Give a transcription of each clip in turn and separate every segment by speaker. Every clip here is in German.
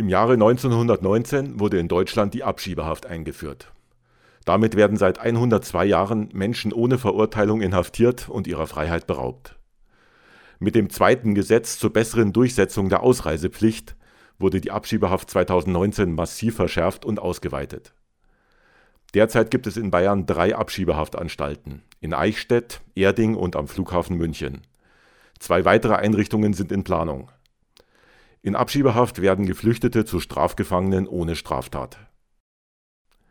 Speaker 1: Im Jahre 1919 wurde in Deutschland die Abschiebehaft eingeführt. Damit werden seit 102 Jahren Menschen ohne Verurteilung inhaftiert und ihrer Freiheit beraubt. Mit dem zweiten Gesetz zur besseren Durchsetzung der Ausreisepflicht wurde die Abschiebehaft 2019 massiv verschärft und ausgeweitet. Derzeit gibt es in Bayern drei Abschiebehaftanstalten: in Eichstätt, Erding und am Flughafen München. Zwei weitere Einrichtungen sind in Planung. In Abschiebehaft werden Geflüchtete zu Strafgefangenen ohne Straftat.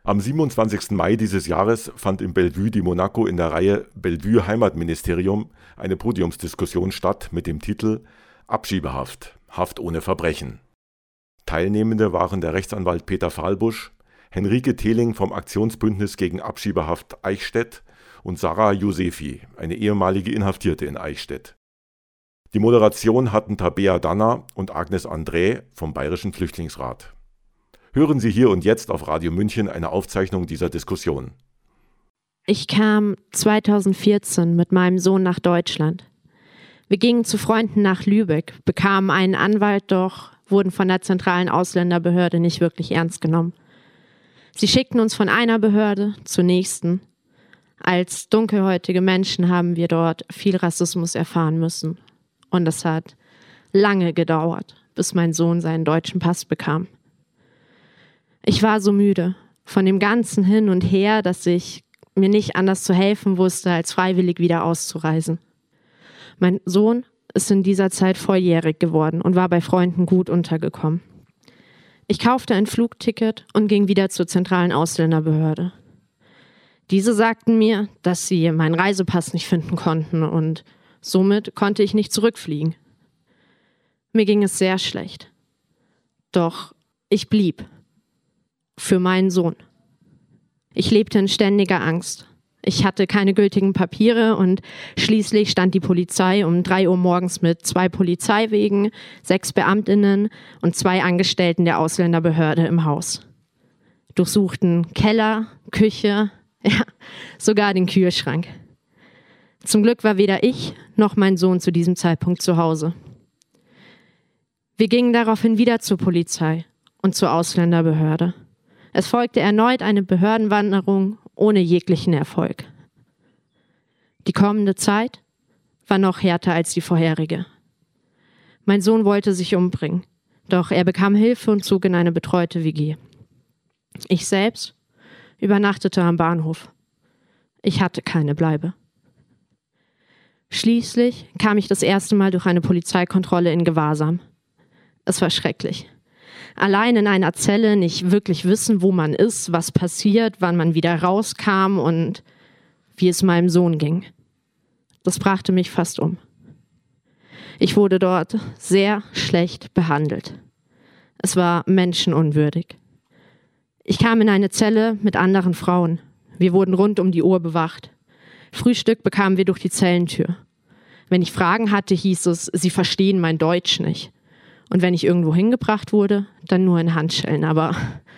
Speaker 1: Am 27. Mai dieses Jahres fand im Bellevue di Monaco in der Reihe Bellevue Heimatministerium eine Podiumsdiskussion statt mit dem Titel Abschiebehaft – Haft ohne Verbrechen. Teilnehmende waren der Rechtsanwalt Peter Fahlbusch, Henrike Thehling vom Aktionsbündnis gegen Abschiebehaft Eichstätt und Sarah Josefi, eine ehemalige Inhaftierte in Eichstätt die Moderation hatten Tabea Danner und Agnes André vom Bayerischen Flüchtlingsrat. Hören Sie hier und jetzt auf Radio München eine Aufzeichnung dieser Diskussion.
Speaker 2: Ich kam 2014 mit meinem Sohn nach Deutschland. Wir gingen zu Freunden nach Lübeck, bekamen einen Anwalt, doch wurden von der zentralen Ausländerbehörde nicht wirklich ernst genommen. Sie schickten uns von einer Behörde zur nächsten. Als dunkelhäutige Menschen haben wir dort viel Rassismus erfahren müssen und es hat lange gedauert, bis mein Sohn seinen deutschen Pass bekam. Ich war so müde von dem ganzen Hin und Her, dass ich mir nicht anders zu helfen wusste, als freiwillig wieder auszureisen. Mein Sohn ist in dieser Zeit volljährig geworden und war bei Freunden gut untergekommen. Ich kaufte ein Flugticket und ging wieder zur zentralen Ausländerbehörde. Diese sagten mir, dass sie meinen Reisepass nicht finden konnten und Somit konnte ich nicht zurückfliegen. Mir ging es sehr schlecht. Doch ich blieb. Für meinen Sohn. Ich lebte in ständiger Angst. Ich hatte keine gültigen Papiere und schließlich stand die Polizei um drei Uhr morgens mit zwei Polizeiwegen, sechs Beamtinnen und zwei Angestellten der Ausländerbehörde im Haus. Durchsuchten Keller, Küche, ja, sogar den Kühlschrank. Zum Glück war weder ich noch mein Sohn zu diesem Zeitpunkt zu Hause. Wir gingen daraufhin wieder zur Polizei und zur Ausländerbehörde. Es folgte erneut eine Behördenwanderung ohne jeglichen Erfolg. Die kommende Zeit war noch härter als die vorherige. Mein Sohn wollte sich umbringen, doch er bekam Hilfe und zog in eine betreute WG. Ich selbst übernachtete am Bahnhof. Ich hatte keine Bleibe. Schließlich kam ich das erste Mal durch eine Polizeikontrolle in Gewahrsam. Es war schrecklich. Allein in einer Zelle nicht wirklich wissen, wo man ist, was passiert, wann man wieder rauskam und wie es meinem Sohn ging. Das brachte mich fast um. Ich wurde dort sehr schlecht behandelt. Es war menschenunwürdig. Ich kam in eine Zelle mit anderen Frauen. Wir wurden rund um die Uhr bewacht. Frühstück bekamen wir durch die Zellentür. Wenn ich Fragen hatte, hieß es, sie verstehen mein Deutsch nicht. Und wenn ich irgendwo hingebracht wurde, dann nur in Handschellen. Aber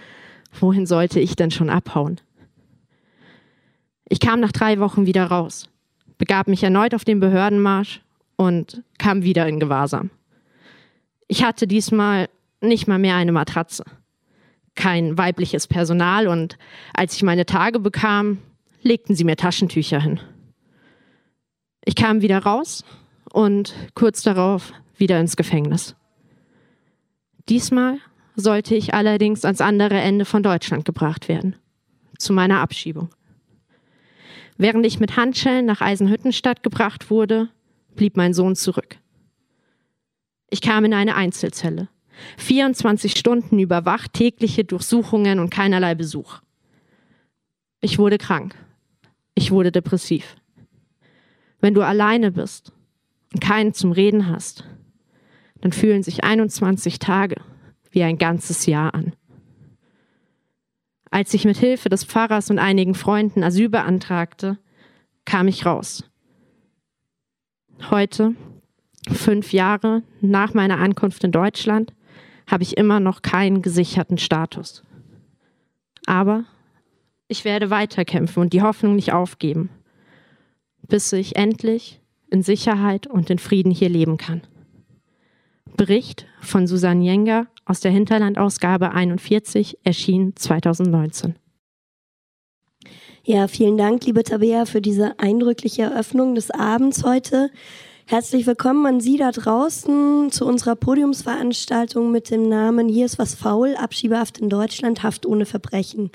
Speaker 2: wohin sollte ich denn schon abhauen? Ich kam nach drei Wochen wieder raus, begab mich erneut auf den Behördenmarsch und kam wieder in Gewahrsam. Ich hatte diesmal nicht mal mehr eine Matratze, kein weibliches Personal und als ich meine Tage bekam, legten sie mir Taschentücher hin. Ich kam wieder raus und kurz darauf wieder ins Gefängnis. Diesmal sollte ich allerdings ans andere Ende von Deutschland gebracht werden, zu meiner Abschiebung. Während ich mit Handschellen nach Eisenhüttenstadt gebracht wurde, blieb mein Sohn zurück. Ich kam in eine Einzelzelle. 24 Stunden überwacht, tägliche Durchsuchungen und keinerlei Besuch. Ich wurde krank ich wurde depressiv. Wenn du alleine bist und keinen zum Reden hast, dann fühlen sich 21 Tage wie ein ganzes Jahr an. Als ich mit Hilfe des Pfarrers und einigen Freunden Asyl beantragte, kam ich raus. Heute, fünf Jahre nach meiner Ankunft in Deutschland, habe ich immer noch keinen gesicherten Status. Aber ich werde weiterkämpfen und die Hoffnung nicht aufgeben, bis ich endlich in Sicherheit und in Frieden hier leben kann. Bericht von Susanne Jenger aus der Hinterlandausgabe 41, erschien 2019.
Speaker 3: Ja, vielen Dank, liebe Tabea, für diese eindrückliche Eröffnung des Abends heute. Herzlich willkommen an Sie da draußen zu unserer Podiumsveranstaltung mit dem Namen Hier ist was faul, Abschiebehaft in Deutschland, Haft ohne Verbrechen.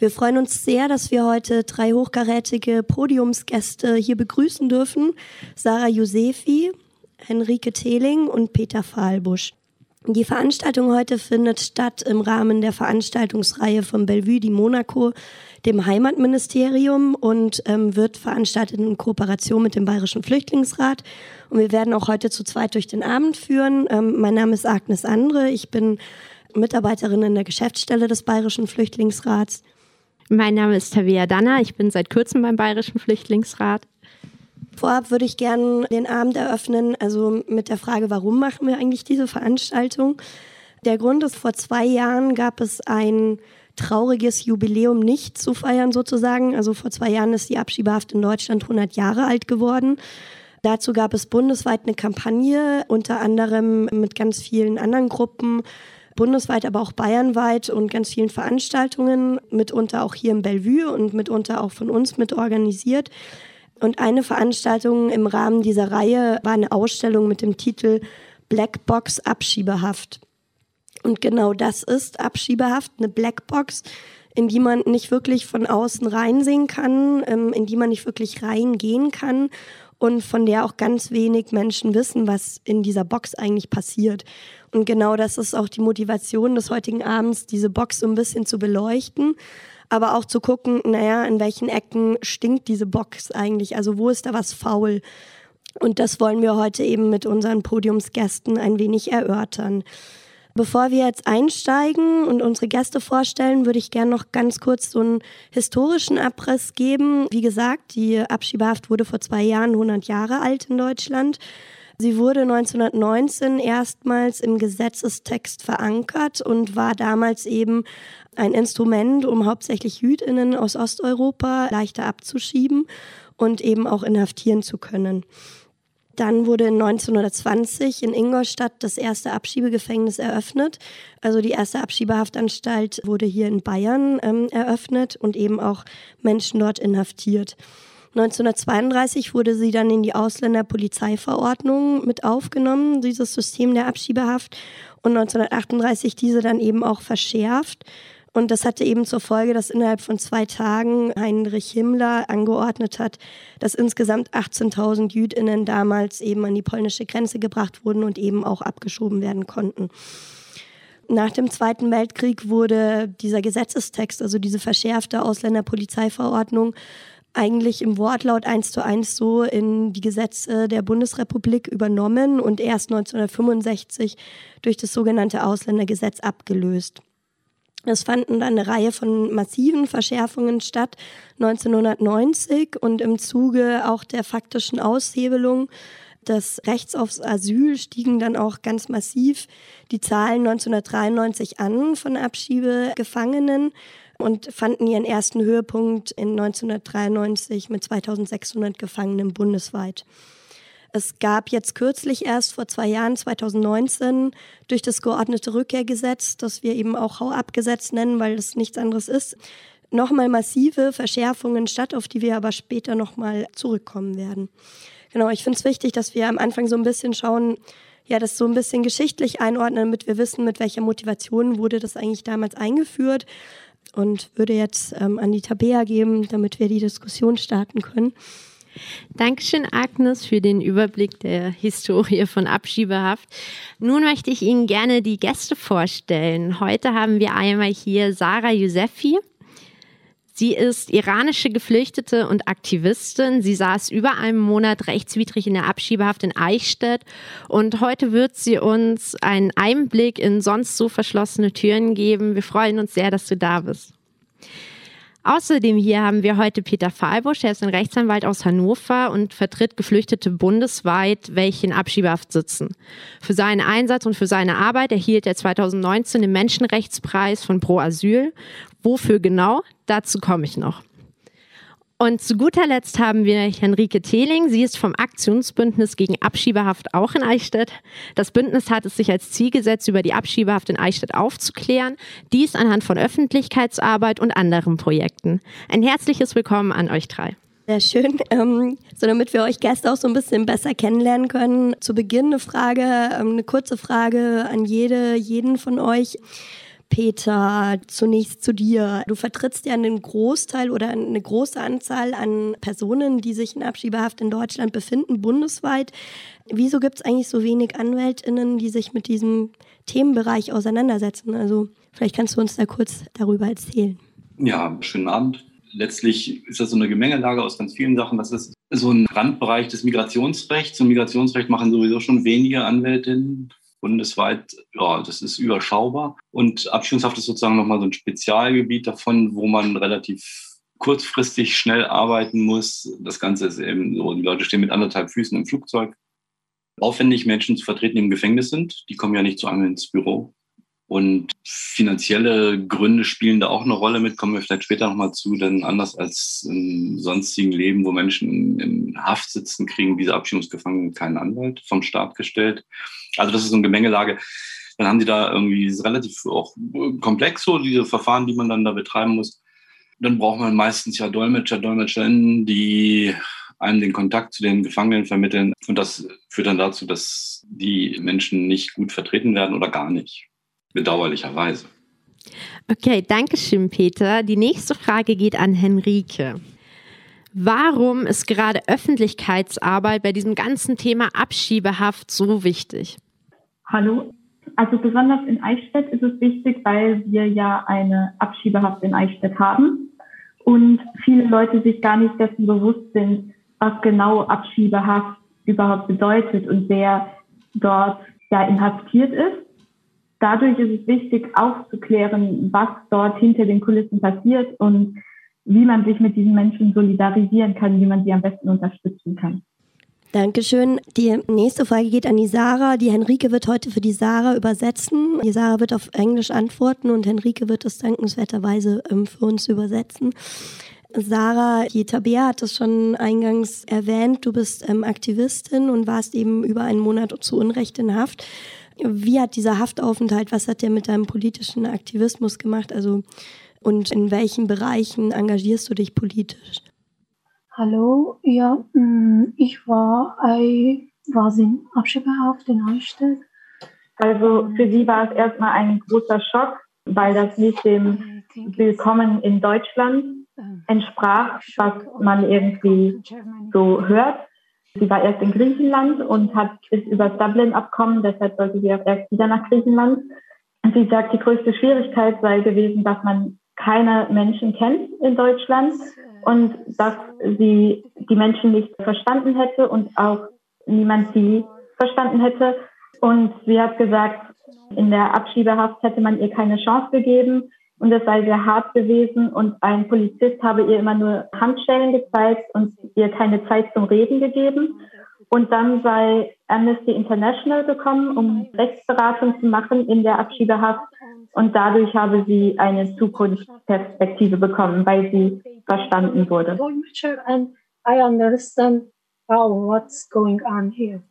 Speaker 3: Wir freuen uns sehr, dass wir heute drei hochkarätige Podiumsgäste hier begrüßen dürfen. Sarah Josefi, Henrike Thehling und Peter Fahlbusch. Die Veranstaltung heute findet statt im Rahmen der Veranstaltungsreihe von Bellevue di Monaco, dem Heimatministerium und ähm, wird veranstaltet in Kooperation mit dem Bayerischen Flüchtlingsrat. Und wir werden auch heute zu zweit durch den Abend führen. Ähm, mein Name ist Agnes Andre. Ich bin Mitarbeiterin in der Geschäftsstelle des Bayerischen Flüchtlingsrats.
Speaker 2: Mein Name ist Tavia Danner. Ich bin seit kurzem beim Bayerischen Flüchtlingsrat.
Speaker 3: Vorab würde ich gerne den Abend eröffnen, also mit der Frage, warum machen wir eigentlich diese Veranstaltung? Der Grund ist, vor zwei Jahren gab es ein trauriges Jubiläum nicht zu feiern sozusagen. Also vor zwei Jahren ist die Abschiebehaft in Deutschland 100 Jahre alt geworden. Dazu gab es bundesweit eine Kampagne, unter anderem mit ganz vielen anderen Gruppen, bundesweit, aber auch bayernweit und ganz vielen Veranstaltungen, mitunter auch hier im Bellevue und mitunter auch von uns mit organisiert. Und eine Veranstaltung im Rahmen dieser Reihe war eine Ausstellung mit dem Titel Blackbox Abschiebehaft. Und genau das ist Abschiebehaft, eine Blackbox, in die man nicht wirklich von außen reinsehen kann, ähm, in die man nicht wirklich reingehen kann und von der auch ganz wenig Menschen wissen, was in dieser Box eigentlich passiert. Und genau das ist auch die Motivation des heutigen Abends, diese Box so ein bisschen zu beleuchten aber auch zu gucken, naja, in welchen Ecken stinkt diese Box eigentlich? Also wo ist da was faul? Und das wollen wir heute eben mit unseren Podiumsgästen ein wenig erörtern. Bevor wir jetzt einsteigen und unsere Gäste vorstellen, würde ich gerne noch ganz kurz so einen historischen Abriss geben. Wie gesagt, die Abschiebehaft wurde vor zwei Jahren 100 Jahre alt in Deutschland. Sie wurde 1919 erstmals im Gesetzestext verankert und war damals eben ein Instrument, um hauptsächlich Jüdinnen aus Osteuropa leichter abzuschieben und eben auch inhaftieren zu können. Dann wurde 1920 in Ingolstadt das erste Abschiebegefängnis eröffnet. Also die erste Abschiebehaftanstalt wurde hier in Bayern ähm, eröffnet und eben auch Menschen dort inhaftiert. 1932 wurde sie dann in die Ausländerpolizeiverordnung mit aufgenommen, dieses System der Abschiebehaft, und 1938 diese dann eben auch verschärft. Und das hatte eben zur Folge, dass innerhalb von zwei Tagen Heinrich Himmler angeordnet hat, dass insgesamt 18.000 Jüdinnen damals eben an die polnische Grenze gebracht wurden und eben auch abgeschoben werden konnten. Nach dem Zweiten Weltkrieg wurde dieser Gesetzestext, also diese verschärfte Ausländerpolizeiverordnung, eigentlich im Wortlaut eins zu eins so in die Gesetze der Bundesrepublik übernommen und erst 1965 durch das sogenannte Ausländergesetz abgelöst. Es fanden dann eine Reihe von massiven Verschärfungen statt 1990 und im Zuge auch der faktischen Aushebelung des Rechts aufs Asyl stiegen dann auch ganz massiv die Zahlen 1993 an von Abschiebegefangenen und fanden ihren ersten Höhepunkt in 1993 mit 2600 Gefangenen bundesweit. Es gab jetzt kürzlich erst vor zwei Jahren, 2019, durch das geordnete Rückkehrgesetz, das wir eben auch Hauabgesetz nennen, weil es nichts anderes ist, nochmal massive Verschärfungen statt, auf die wir aber später nochmal zurückkommen werden. Genau, ich finde es wichtig, dass wir am Anfang so ein bisschen schauen, ja, das so ein bisschen geschichtlich einordnen, damit wir wissen, mit welcher Motivation wurde das eigentlich damals eingeführt und würde jetzt ähm, an die Tabea geben, damit wir die Diskussion starten können.
Speaker 2: Dankeschön, Agnes, für den Überblick der Historie von Abschiebehaft. Nun möchte ich Ihnen gerne die Gäste vorstellen. Heute haben wir einmal hier Sarah Yosefi. Sie ist iranische Geflüchtete und Aktivistin. Sie saß über einen Monat rechtswidrig in der Abschiebehaft in Eichstätt und heute wird sie uns einen Einblick in sonst so verschlossene Türen geben. Wir freuen uns sehr, dass du da bist. Außerdem hier haben wir heute Peter Fahlbusch, er ist ein Rechtsanwalt aus Hannover und vertritt Geflüchtete bundesweit, welche in Abschiebehaft sitzen. Für seinen Einsatz und für seine Arbeit erhielt er 2019 den Menschenrechtspreis von Pro Asyl. Wofür genau? Dazu komme ich noch. Und zu guter Letzt haben wir Henrike Thehling. Sie ist vom Aktionsbündnis gegen Abschiebehaft auch in Eichstätt. Das Bündnis hat es sich als Ziel gesetzt, über die Abschiebehaft in Eichstätt aufzuklären. Dies anhand von Öffentlichkeitsarbeit und anderen Projekten. Ein herzliches Willkommen an euch drei.
Speaker 3: Sehr schön. Ähm, so damit wir euch Gäste auch so ein bisschen besser kennenlernen können. Zu Beginn eine Frage, ähm, eine kurze Frage an jede, jeden von euch. Peter, zunächst zu dir. Du vertrittst ja einen Großteil oder eine große Anzahl an Personen, die sich in Abschiebehaft in Deutschland befinden, bundesweit. Wieso gibt es eigentlich so wenig AnwältInnen, die sich mit diesem Themenbereich auseinandersetzen? Also vielleicht kannst du uns da kurz darüber erzählen.
Speaker 4: Ja, schönen Abend letztlich ist das so eine Gemengelage aus ganz vielen Sachen. Das ist so ein Randbereich des Migrationsrechts. Und Migrationsrecht machen sowieso schon wenige Anwältinnen bundesweit. Ja, das ist überschaubar. Und Abschiebungshaft ist sozusagen nochmal so ein Spezialgebiet davon, wo man relativ kurzfristig schnell arbeiten muss. Das Ganze ist eben so, die Leute stehen mit anderthalb Füßen im Flugzeug. Aufwendig Menschen zu vertreten, die im Gefängnis sind. Die kommen ja nicht zu einem ins Büro. Und finanzielle Gründe spielen da auch eine Rolle mit, kommen wir vielleicht später nochmal zu, denn anders als im sonstigen Leben, wo Menschen in Haft sitzen, kriegen diese Abschiebungsgefangenen keinen Anwalt vom Staat gestellt. Also das ist so eine Gemengelage. Dann haben die da irgendwie relativ auch komplex so, diese Verfahren, die man dann da betreiben muss. Dann braucht man meistens ja Dolmetscher, Dolmetscherinnen, die einem den Kontakt zu den Gefangenen vermitteln. Und das führt dann dazu, dass die Menschen nicht gut vertreten werden oder gar nicht bedauerlicherweise.
Speaker 2: Okay, danke schön, Peter. Die nächste Frage geht an Henrike. Warum ist gerade Öffentlichkeitsarbeit bei diesem ganzen Thema Abschiebehaft so wichtig?
Speaker 5: Hallo. Also besonders in Eichstätt ist es wichtig, weil wir ja eine Abschiebehaft in Eichstätt haben und viele Leute sich gar nicht dessen bewusst sind, was genau Abschiebehaft überhaupt bedeutet und wer dort ja inhaftiert ist dadurch ist es wichtig, aufzuklären, was dort hinter den Kulissen passiert und wie man sich mit diesen Menschen solidarisieren kann, wie man sie am besten unterstützen kann.
Speaker 3: Dankeschön. Die nächste Frage geht an die Sarah. Die Henrike wird heute für die Sarah übersetzen. Die Sarah wird auf Englisch antworten und Henrike wird es dankenswerterweise ähm, für uns übersetzen. Sarah, die Tabea hat es schon eingangs erwähnt. Du bist ähm, Aktivistin und warst eben über einen Monat zu Unrecht in Haft. Wie hat dieser Haftaufenthalt, was hat der mit deinem politischen Aktivismus gemacht? Also, und in welchen Bereichen engagierst du dich politisch?
Speaker 6: Hallo, ja, mm, ich war, ich war in Abschiebehaft in Neustadt.
Speaker 5: Also für sie war es erstmal ein großer Schock, weil das nicht dem Willkommen in Deutschland entsprach, was man irgendwie so hört. Sie war erst in Griechenland und hat ist über das Dublin-Abkommen, deshalb sollte sie auch erst wieder nach Griechenland. Sie sagt, die größte Schwierigkeit sei gewesen, dass man keine Menschen kennt in Deutschland und dass sie die Menschen nicht verstanden hätte und auch niemand sie verstanden hätte. Und sie hat gesagt, in der Abschiebehaft hätte man ihr keine Chance gegeben und es sei sehr hart gewesen und ein Polizist habe ihr immer nur Handschellen gezeigt und ihr keine Zeit zum Reden gegeben. Und dann sei Amnesty International gekommen, um Rechtsberatung zu machen in der Abschiebehaft. Und dadurch habe sie eine Zukunftsperspektive bekommen, weil sie verstanden wurde. I understand
Speaker 2: how what's going on here.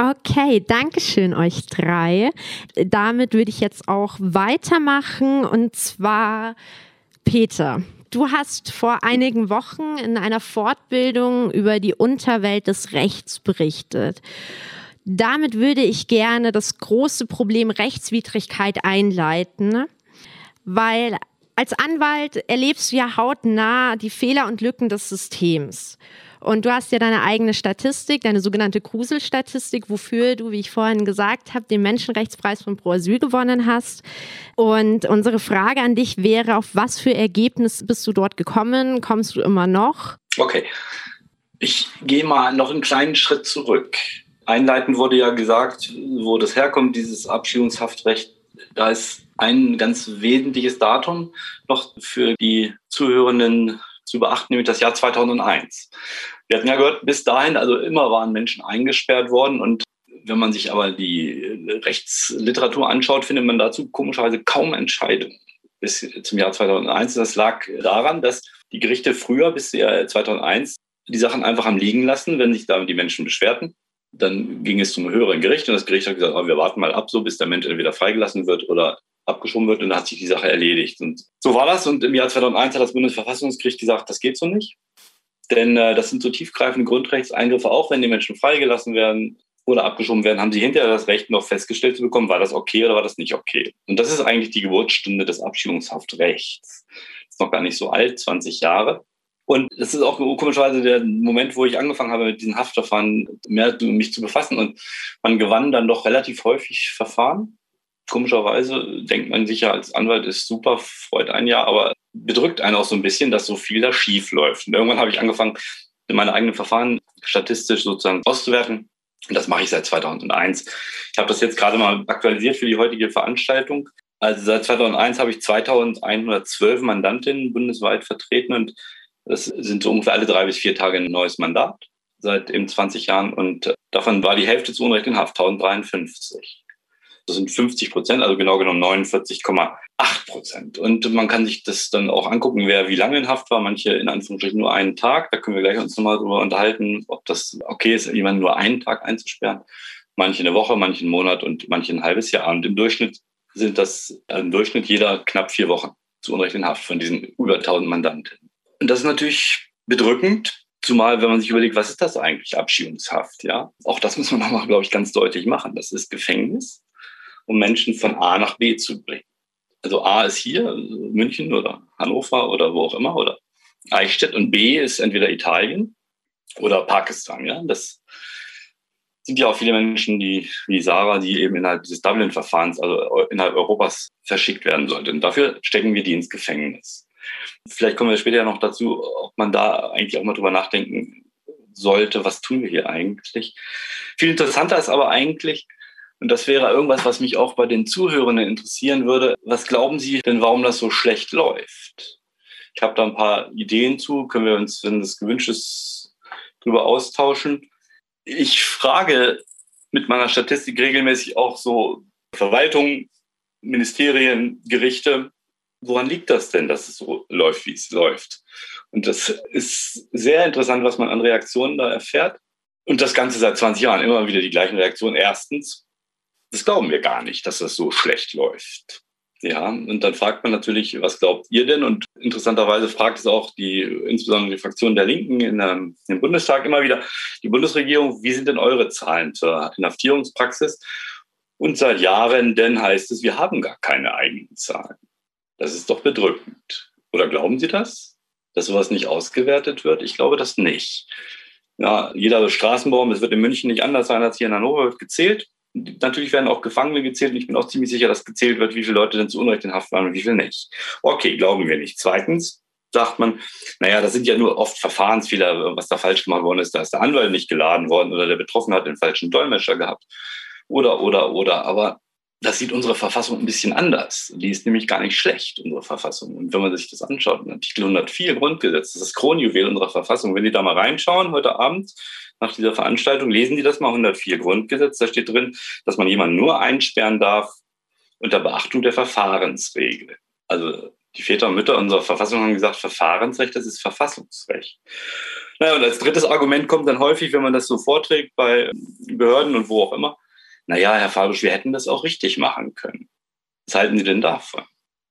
Speaker 2: Okay, danke schön euch drei. Damit würde ich jetzt auch weitermachen und zwar Peter. Du hast vor einigen Wochen in einer Fortbildung über die Unterwelt des Rechts berichtet. Damit würde ich gerne das große Problem Rechtswidrigkeit einleiten, weil als Anwalt erlebst du ja hautnah die Fehler und Lücken des Systems. Und du hast ja deine eigene Statistik, deine sogenannte Krusel-Statistik, wofür du, wie ich vorhin gesagt habe, den Menschenrechtspreis von Pro Asyl gewonnen hast. Und unsere Frage an dich wäre, auf was für Ergebnis bist du dort gekommen? Kommst du immer noch?
Speaker 4: Okay. Ich gehe mal noch einen kleinen Schritt zurück. Einleitend wurde ja gesagt, wo das herkommt, dieses Abschiebungshaftrecht. Da ist ein ganz wesentliches Datum noch für die Zuhörenden zu beachten, nämlich das Jahr 2001. Wir hatten ja gehört, bis dahin, also immer waren Menschen eingesperrt worden und wenn man sich aber die Rechtsliteratur anschaut, findet man dazu komischerweise kaum Entscheidungen bis zum Jahr 2001. Das lag daran, dass die Gerichte früher bis 2001 die Sachen einfach am liegen lassen, wenn sich da die Menschen beschwerten. Dann ging es zum höheren Gericht und das Gericht hat gesagt, oh, wir warten mal ab, so bis der Mensch entweder freigelassen wird oder abgeschoben wird und dann hat sich die Sache erledigt. Und so war das. Und im Jahr 2001 hat das Bundesverfassungsgericht gesagt, das geht so nicht. Denn äh, das sind so tiefgreifende Grundrechtseingriffe, auch wenn die Menschen freigelassen werden oder abgeschoben werden, haben sie hinterher das Recht noch festgestellt zu bekommen, war das okay oder war das nicht okay. Und das ist eigentlich die Geburtsstunde des Abschiebungshaftrechts. Ist noch gar nicht so alt, 20 Jahre. Und es ist auch komischerweise der Moment, wo ich angefangen habe, mit diesen Haftverfahren mehr mich zu befassen. Und man gewann dann doch relativ häufig Verfahren. Komischerweise denkt man sich ja als Anwalt ist super, freut einen ja, aber bedrückt einen auch so ein bisschen, dass so viel da schief läuft. Und irgendwann habe ich angefangen, meine eigenen Verfahren statistisch sozusagen auszuwerten. Und das mache ich seit 2001. Ich habe das jetzt gerade mal aktualisiert für die heutige Veranstaltung. Also seit 2001 habe ich 2112 Mandantinnen bundesweit vertreten und das sind so ungefähr alle drei bis vier Tage ein neues Mandat seit eben 20 Jahren und davon war die Hälfte zu Unrecht in Haft, 1053. Das sind 50 Prozent, also genau genommen 49,8 Prozent. Und man kann sich das dann auch angucken, wer wie lange in Haft war. Manche in Anführungsstrichen nur einen Tag. Da können wir gleich uns nochmal drüber unterhalten, ob das okay ist, jemanden nur einen Tag einzusperren. Manche eine Woche, manche einen Monat und manche ein halbes Jahr. Und im Durchschnitt sind das im Durchschnitt jeder knapp vier Wochen zu Unrecht in Haft von diesen über 1000 Mandanten. Und das ist natürlich bedrückend, zumal wenn man sich überlegt, was ist das eigentlich, Abschiebungshaft, ja? Auch das muss man nochmal, glaube ich, ganz deutlich machen. Das ist Gefängnis, um Menschen von A nach B zu bringen. Also A ist hier, München oder Hannover oder wo auch immer, oder Eichstätt und B ist entweder Italien oder Pakistan, ja? Das sind ja auch viele Menschen, die, wie Sarah, die eben innerhalb dieses Dublin-Verfahrens, also innerhalb Europas verschickt werden sollten. Dafür stecken wir die ins Gefängnis. Vielleicht kommen wir später noch dazu, ob man da eigentlich auch mal drüber nachdenken sollte, was tun wir hier eigentlich. Viel interessanter ist aber eigentlich, und das wäre irgendwas, was mich auch bei den Zuhörenden interessieren würde, was glauben Sie denn, warum das so schlecht läuft? Ich habe da ein paar Ideen zu, können wir uns, wenn das gewünscht ist, drüber austauschen. Ich frage mit meiner Statistik regelmäßig auch so Verwaltungen, Ministerien, Gerichte, woran liegt das denn, dass es so läuft, wie es läuft? Und das ist sehr interessant, was man an Reaktionen da erfährt. Und das Ganze seit 20 Jahren immer wieder die gleichen Reaktionen. Erstens, das glauben wir gar nicht, dass das so schlecht läuft. Ja, und dann fragt man natürlich, was glaubt ihr denn? Und interessanterweise fragt es auch die, insbesondere die Fraktion der Linken in, ähm, im Bundestag immer wieder, die Bundesregierung, wie sind denn eure Zahlen zur Inhaftierungspraxis? Und seit Jahren denn heißt es, wir haben gar keine eigenen Zahlen. Das ist doch bedrückend. Oder glauben Sie das? Dass sowas nicht ausgewertet wird? Ich glaube das nicht. Ja, jeder Straßenbaum, es wird in München nicht anders sein als hier in Hannover, wird gezählt. Natürlich werden auch Gefangene gezählt und ich bin auch ziemlich sicher, dass gezählt wird, wie viele Leute denn zu Unrecht in Haft waren und wie viele nicht. Okay, glauben wir nicht. Zweitens sagt man, naja, das sind ja nur oft Verfahrensfehler, was da falsch gemacht worden ist. Da ist der Anwalt nicht geladen worden oder der Betroffene hat den falschen Dolmetscher gehabt. Oder, oder, oder. Aber das sieht unsere Verfassung ein bisschen anders. Die ist nämlich gar nicht schlecht, unsere Verfassung. Und wenn man sich das anschaut, Artikel 104 Grundgesetz, das ist das Kronjuwel unserer Verfassung. Wenn Sie da mal reinschauen heute Abend nach dieser Veranstaltung, lesen Sie das mal 104 Grundgesetz. Da steht drin, dass man jemanden nur einsperren darf unter Beachtung der Verfahrensregel. Also die Väter und Mütter unserer Verfassung haben gesagt, Verfahrensrecht, das ist Verfassungsrecht. Naja, und als drittes Argument kommt dann häufig, wenn man das so vorträgt bei Behörden und wo auch immer, naja, Herr Fabisch, wir hätten das auch richtig machen können. Was halten Sie denn davon?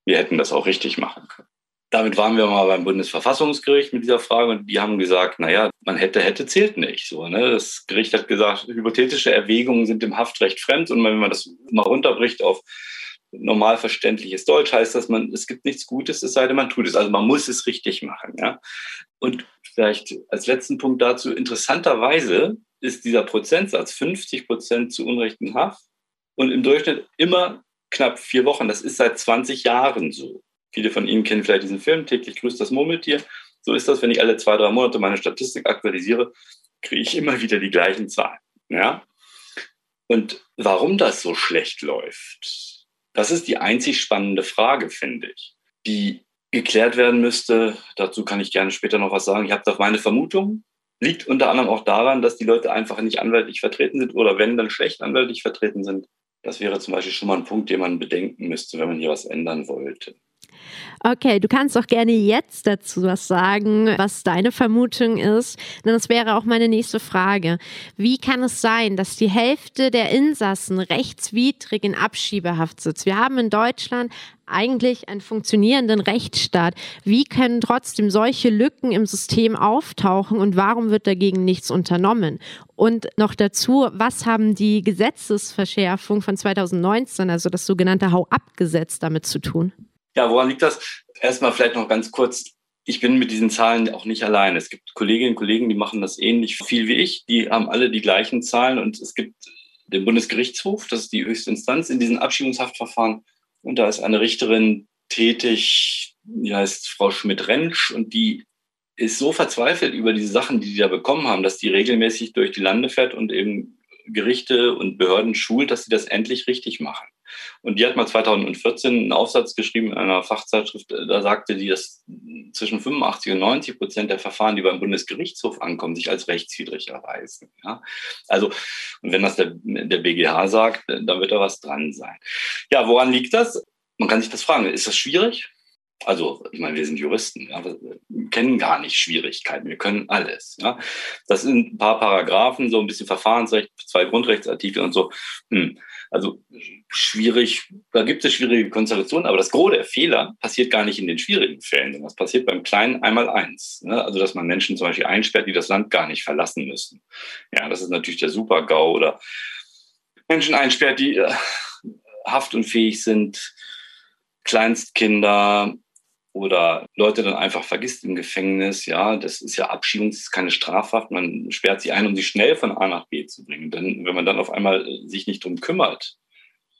Speaker 4: Wir hätten das auch richtig machen können. Damit waren wir mal beim Bundesverfassungsgericht mit dieser Frage und die haben gesagt, naja, man hätte, hätte zählt nicht. So, ne? Das Gericht hat gesagt, hypothetische Erwägungen sind dem Haftrecht fremd und wenn man das mal runterbricht auf normal verständliches Deutsch, heißt das, man, es gibt nichts Gutes, es sei denn, man tut es. Also man muss es richtig machen. Ja? Und vielleicht als letzten Punkt dazu, interessanterweise ist dieser Prozentsatz 50 Prozent zu unrechten Haft und im Durchschnitt immer knapp vier Wochen. Das ist seit 20 Jahren so. Viele von Ihnen kennen vielleicht diesen Film, täglich grüßt das Murmeltier. So ist das, wenn ich alle zwei, drei Monate meine Statistik aktualisiere, kriege ich immer wieder die gleichen Zahlen. Ja? Und warum das so schlecht läuft, das ist die einzig spannende Frage, finde ich, die geklärt werden müsste. Dazu kann ich gerne später noch was sagen. Ich habe doch meine Vermutung, liegt unter anderem auch daran, dass die Leute einfach nicht anwaltlich vertreten sind oder wenn, dann schlecht anwaltlich vertreten sind. Das wäre zum Beispiel schon mal ein Punkt, den man bedenken müsste, wenn man hier was ändern wollte.
Speaker 2: Okay, du kannst auch gerne jetzt dazu was sagen, was deine Vermutung ist, denn das wäre auch meine nächste Frage. Wie kann es sein, dass die Hälfte der Insassen rechtswidrig in Abschiebehaft sitzt? Wir haben in Deutschland eigentlich einen funktionierenden Rechtsstaat. Wie können trotzdem solche Lücken im System auftauchen und warum wird dagegen nichts unternommen? Und noch dazu, was haben die Gesetzesverschärfung von 2019, also das sogenannte Hau-ab-Gesetz, damit zu tun?
Speaker 4: Ja, woran liegt das? Erstmal vielleicht noch ganz kurz. Ich bin mit diesen Zahlen auch nicht allein. Es gibt Kolleginnen und Kollegen, die machen das ähnlich viel wie ich. Die haben alle die gleichen Zahlen und es gibt den Bundesgerichtshof, das ist die höchste Instanz in diesen Abschiebungshaftverfahren. Und da ist eine Richterin tätig, die heißt Frau Schmidt-Rentsch und die ist so verzweifelt über diese Sachen, die die da bekommen haben, dass die regelmäßig durch die Lande fährt und eben Gerichte und Behörden schult, dass sie das endlich richtig machen. Und die hat mal 2014 einen Aufsatz geschrieben in einer Fachzeitschrift, da sagte die, dass zwischen 85 und 90 Prozent der Verfahren, die beim Bundesgerichtshof ankommen, sich als rechtswidrig erweisen. Ja? Also, und wenn das der, der BGH sagt, dann wird da was dran sein. Ja, woran liegt das? Man kann sich das fragen. Ist das schwierig? Also, ich meine, wir sind Juristen, ja, wir kennen gar nicht Schwierigkeiten, wir können alles. Ja. Das sind ein paar Paragraphen, so ein bisschen Verfahrensrecht, zwei Grundrechtsartikel und so. Hm. Also schwierig, da gibt es schwierige Konstellationen, aber das Gros der Fehler passiert gar nicht in den schwierigen Fällen, sondern das passiert beim kleinen einmal eins. Ne? Also dass man Menschen zum Beispiel einsperrt, die das Land gar nicht verlassen müssen. Ja, das ist natürlich der Super-GAU oder Menschen einsperrt, die äh, haftunfähig sind, Kleinstkinder, oder Leute dann einfach vergisst im Gefängnis. Ja, das ist ja Abschiebung, das ist keine Strafhaft. Man sperrt sie ein, um sie schnell von A nach B zu bringen. Denn wenn man dann auf einmal äh, sich nicht drum kümmert,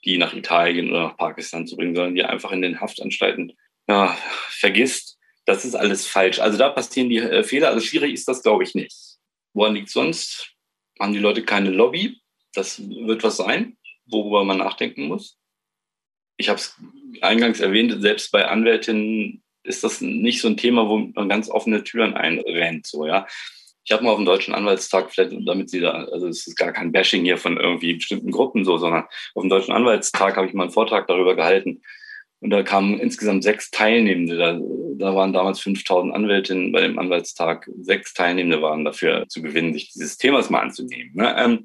Speaker 4: die nach Italien oder nach Pakistan zu bringen, sondern die einfach in den Haftanstalten ja, vergisst, das ist alles falsch. Also da passieren die äh, Fehler. Also schwierig ist das, glaube ich, nicht. Woran liegt sonst? Haben die Leute keine Lobby? Das wird was sein, worüber man nachdenken muss. Ich habe es eingangs erwähnt, selbst bei Anwältinnen ist das nicht so ein Thema, wo man ganz offene Türen einrennt. So, ja. Ich habe mal auf dem Deutschen Anwaltstag, vielleicht damit Sie da, also es ist gar kein Bashing hier von irgendwie bestimmten Gruppen so, sondern auf dem Deutschen Anwaltstag habe ich mal einen Vortrag darüber gehalten. Und da kamen insgesamt sechs Teilnehmende. Da, da waren damals 5000 Anwältinnen bei dem Anwaltstag. Sechs Teilnehmende waren dafür zu gewinnen, sich dieses Themas mal anzunehmen. Ne? Ähm,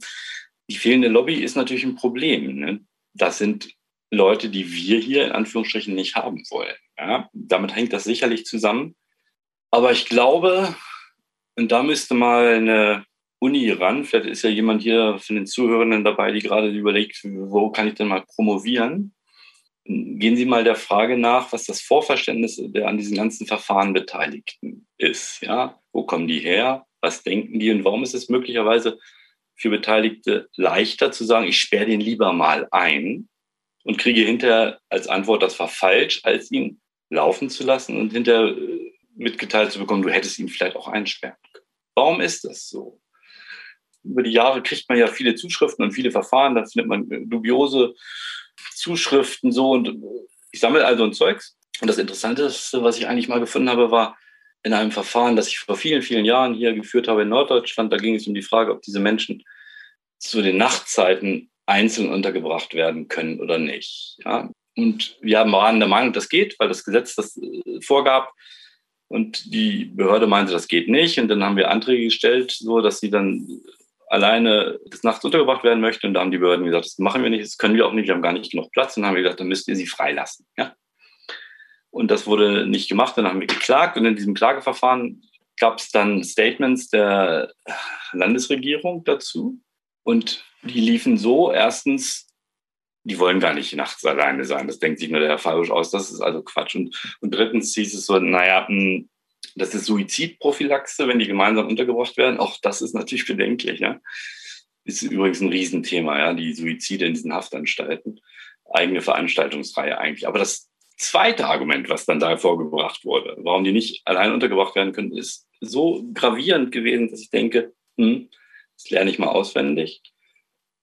Speaker 4: die fehlende Lobby ist natürlich ein Problem. Ne? Das sind Leute, die wir hier in Anführungsstrichen nicht haben wollen. Ja, damit hängt das sicherlich zusammen. Aber ich glaube, und da müsste mal eine Uni ran, vielleicht ist ja jemand hier von den Zuhörenden dabei, die gerade überlegt, wo kann ich denn mal promovieren? Gehen Sie mal der Frage nach, was das Vorverständnis der an diesen ganzen Verfahren Beteiligten ist. Ja? Wo kommen die her? Was denken die? Und warum ist es möglicherweise für Beteiligte leichter zu sagen, ich sperre den lieber mal ein und kriege hinterher als Antwort, das war falsch, als ihn laufen zu lassen und hinterher äh, mitgeteilt zu bekommen, du hättest ihn vielleicht auch einsperren können. Warum ist das so? Über die Jahre kriegt man ja viele Zuschriften und viele Verfahren, da findet man dubiose Zuschriften so und ich sammle also ein Zeugs. Und das Interessanteste, was ich eigentlich mal gefunden habe, war in einem Verfahren, das ich vor vielen, vielen Jahren hier geführt habe in Norddeutschland. Da ging es um die Frage, ob diese Menschen zu den Nachtzeiten einzeln untergebracht werden können oder nicht. Ja? Und wir waren der Meinung, das geht, weil das Gesetz das äh, vorgab. Und die Behörde meinte, das geht nicht. Und dann haben wir Anträge gestellt, so dass sie dann alleine des Nachts untergebracht werden möchten. Und da haben die Behörden gesagt, das machen wir nicht, das können wir auch nicht, wir haben gar nicht genug Platz. Und dann haben wir gesagt, dann müsst ihr sie freilassen. Ja? Und das wurde nicht gemacht. Dann haben wir geklagt. Und in diesem Klageverfahren gab es dann Statements der Landesregierung dazu. Und die liefen so, erstens, die wollen gar nicht nachts alleine sein. Das denkt sich nur der Herr Farusch aus. Das ist also Quatsch. Und, und drittens hieß es so, naja, hm, das ist Suizidprophylaxe, wenn die gemeinsam untergebracht werden. Auch das ist natürlich bedenklich. Ja? Ist übrigens ein Riesenthema, ja, die Suizide in diesen Haftanstalten. Eigene Veranstaltungsreihe eigentlich. Aber das zweite Argument, was dann da vorgebracht wurde, warum die nicht allein untergebracht werden können, ist so gravierend gewesen, dass ich denke, hm, das lerne ich mal auswendig.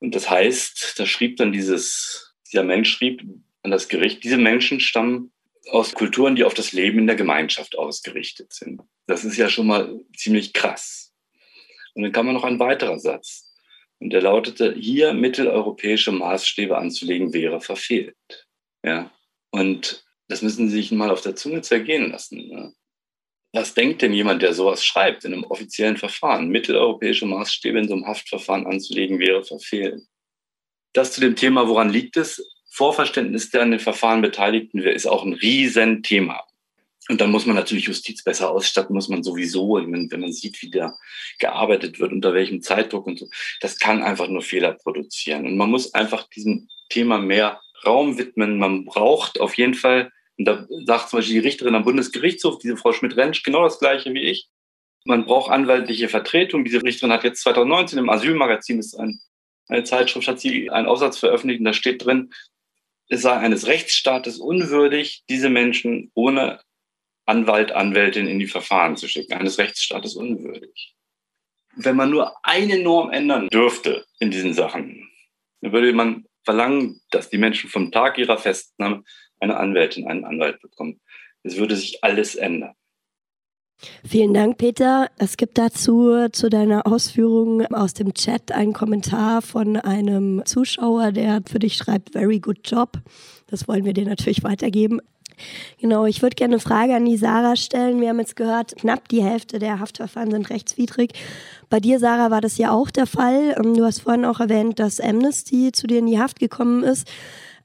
Speaker 4: Und das heißt, da schrieb dann dieses, dieser Mensch schrieb an das Gericht, diese Menschen stammen aus Kulturen, die auf das Leben in der Gemeinschaft ausgerichtet sind. Das ist ja schon mal ziemlich krass. Und dann kam noch ein weiterer Satz. Und der lautete, hier mitteleuropäische Maßstäbe anzulegen wäre verfehlt. Ja. Und Das müssen Sie sich mal auf der Zunge zergehen lassen. Ne? Was denkt denn jemand, der sowas schreibt in einem offiziellen Verfahren? Mitteleuropäische Maßstäbe in so einem Haftverfahren anzulegen, wäre verfehlen. Das zu dem Thema, woran liegt es? Vorverständnis der an den Verfahren Beteiligten ist auch ein Riesenthema. Und dann muss man natürlich Justiz besser ausstatten, muss man sowieso, wenn, wenn man sieht, wie da gearbeitet wird, unter welchem Zeitdruck und so. Das kann einfach nur Fehler produzieren. Und man muss einfach diesem Thema mehr Raum widmen. Man braucht auf jeden Fall, und da sagt zum Beispiel die Richterin am Bundesgerichtshof, diese Frau Schmidt-Rentsch, genau das Gleiche wie ich. Man braucht anwaltliche Vertretung. Diese Richterin hat jetzt 2019 im Asylmagazin, ist ein, eine Zeitschrift, hat sie einen Aufsatz veröffentlicht und da steht drin, es sei eines Rechtsstaates unwürdig, diese Menschen ohne Anwalt, Anwältin in die Verfahren zu schicken. Eines Rechtsstaates unwürdig. Wenn man nur eine Norm ändern dürfte in diesen Sachen, dann würde man verlangen, dass die Menschen vom Tag ihrer Festnahme eine Anwältin, einen Anwalt bekommen. Es würde sich alles ändern.
Speaker 3: Vielen Dank, Peter. Es gibt dazu zu deiner Ausführung aus dem Chat einen Kommentar von einem Zuschauer, der für dich schreibt, very good job. Das wollen wir dir natürlich weitergeben. Genau, ich würde gerne eine Frage an die Sarah stellen. Wir haben jetzt gehört, knapp die Hälfte der Haftverfahren sind rechtswidrig. Bei dir, Sarah, war das ja auch der Fall. Ähm, du hast vorhin auch erwähnt, dass Amnesty zu dir in die Haft gekommen ist.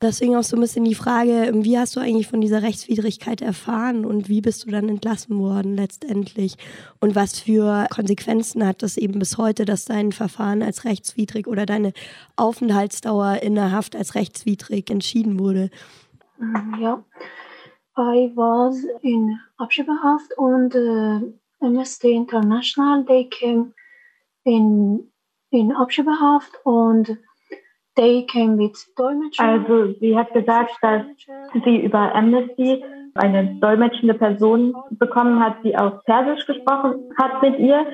Speaker 3: Deswegen auch so ein bisschen die Frage, ähm, wie hast du eigentlich von dieser Rechtswidrigkeit erfahren und wie bist du dann entlassen worden letztendlich? Und was für Konsequenzen hat das eben bis heute, dass dein Verfahren als rechtswidrig oder deine Aufenthaltsdauer in der Haft als rechtswidrig entschieden wurde?
Speaker 6: Ja, I was in Abschiebehaft und uh, Amnesty International, they came in, in Abschiebehaft und they came with Dolmetscher.
Speaker 5: Also sie hat gesagt, dass sie über Amnesty eine dolmetschende Person bekommen hat, die auf Persisch gesprochen hat mit ihr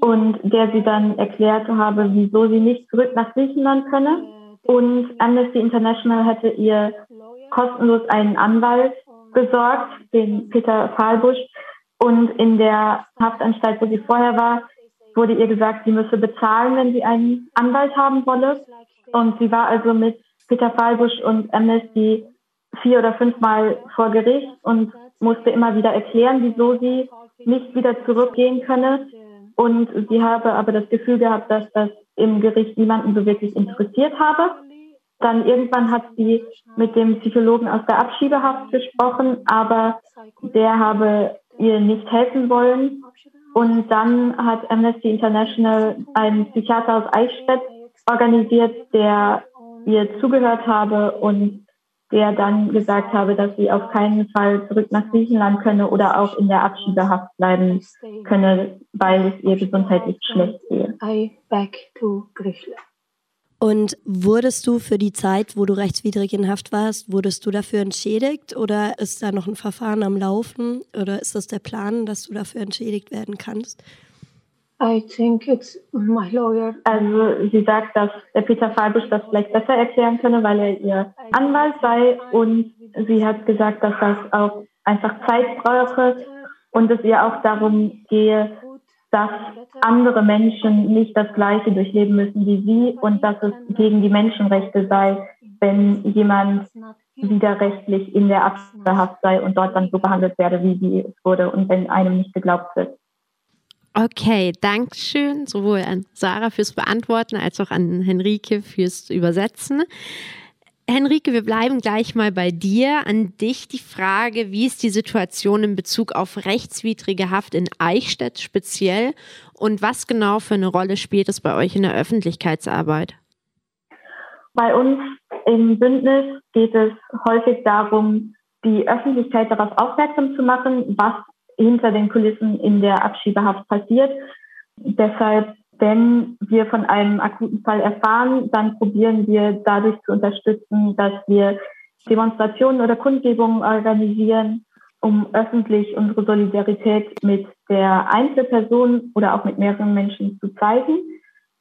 Speaker 5: und der sie dann erklärt habe, wieso sie nicht zurück nach Griechenland könne. Und Amnesty International hätte ihr kostenlos einen Anwalt besorgt, den Peter Fahlbusch. Und in der Haftanstalt, wo sie vorher war, wurde ihr gesagt, sie müsse bezahlen, wenn sie einen Anwalt haben wolle. Und sie war also mit Peter Fahlbusch und Amnesty vier oder fünfmal vor Gericht und musste immer wieder erklären, wieso sie nicht wieder zurückgehen könne. Und sie habe aber das Gefühl gehabt, dass das im Gericht niemanden so wirklich interessiert habe. Dann irgendwann hat sie mit dem Psychologen aus der Abschiebehaft gesprochen, aber der habe ihr nicht helfen wollen. Und dann hat Amnesty International einen Psychiater aus Eichstätt organisiert, der ihr zugehört habe und der dann gesagt habe, dass sie auf keinen Fall zurück nach Griechenland könne oder auch in der Abschiebehaft bleiben könne, weil es ihr gesundheitlich schlecht gehe.
Speaker 3: Und wurdest du für die Zeit, wo du rechtswidrig in Haft warst, wurdest du dafür entschädigt oder ist da noch ein Verfahren am Laufen oder ist das der Plan, dass du dafür entschädigt werden kannst?
Speaker 6: I think it's my lawyer.
Speaker 5: Also sie sagt, dass der Peter Feibusch das vielleicht besser erklären könne, weil er ihr Anwalt sei und sie hat gesagt, dass das auch einfach Zeit brauche und es ihr auch darum gehe, dass andere Menschen nicht das Gleiche durchleben müssen wie sie und dass es gegen die Menschenrechte sei, wenn jemand widerrechtlich in der Abwehrhaft sei und dort dann so behandelt werde, wie sie es wurde und wenn einem nicht geglaubt wird.
Speaker 2: Okay, Dankeschön sowohl an Sarah fürs Beantworten als auch an Henrike fürs Übersetzen. Henrike, wir bleiben gleich mal bei dir. An dich die Frage, wie ist die Situation in Bezug auf rechtswidrige Haft in Eichstätt speziell und was genau für eine Rolle spielt es bei euch in der Öffentlichkeitsarbeit?
Speaker 5: Bei uns im Bündnis geht es häufig darum, die Öffentlichkeit darauf aufmerksam zu machen, was hinter den Kulissen in der Abschiebehaft passiert. Deshalb wenn wir von einem akuten Fall erfahren, dann probieren wir dadurch zu unterstützen, dass wir Demonstrationen oder Kundgebungen organisieren, um öffentlich unsere Solidarität mit der Einzelperson oder auch mit mehreren Menschen zu zeigen.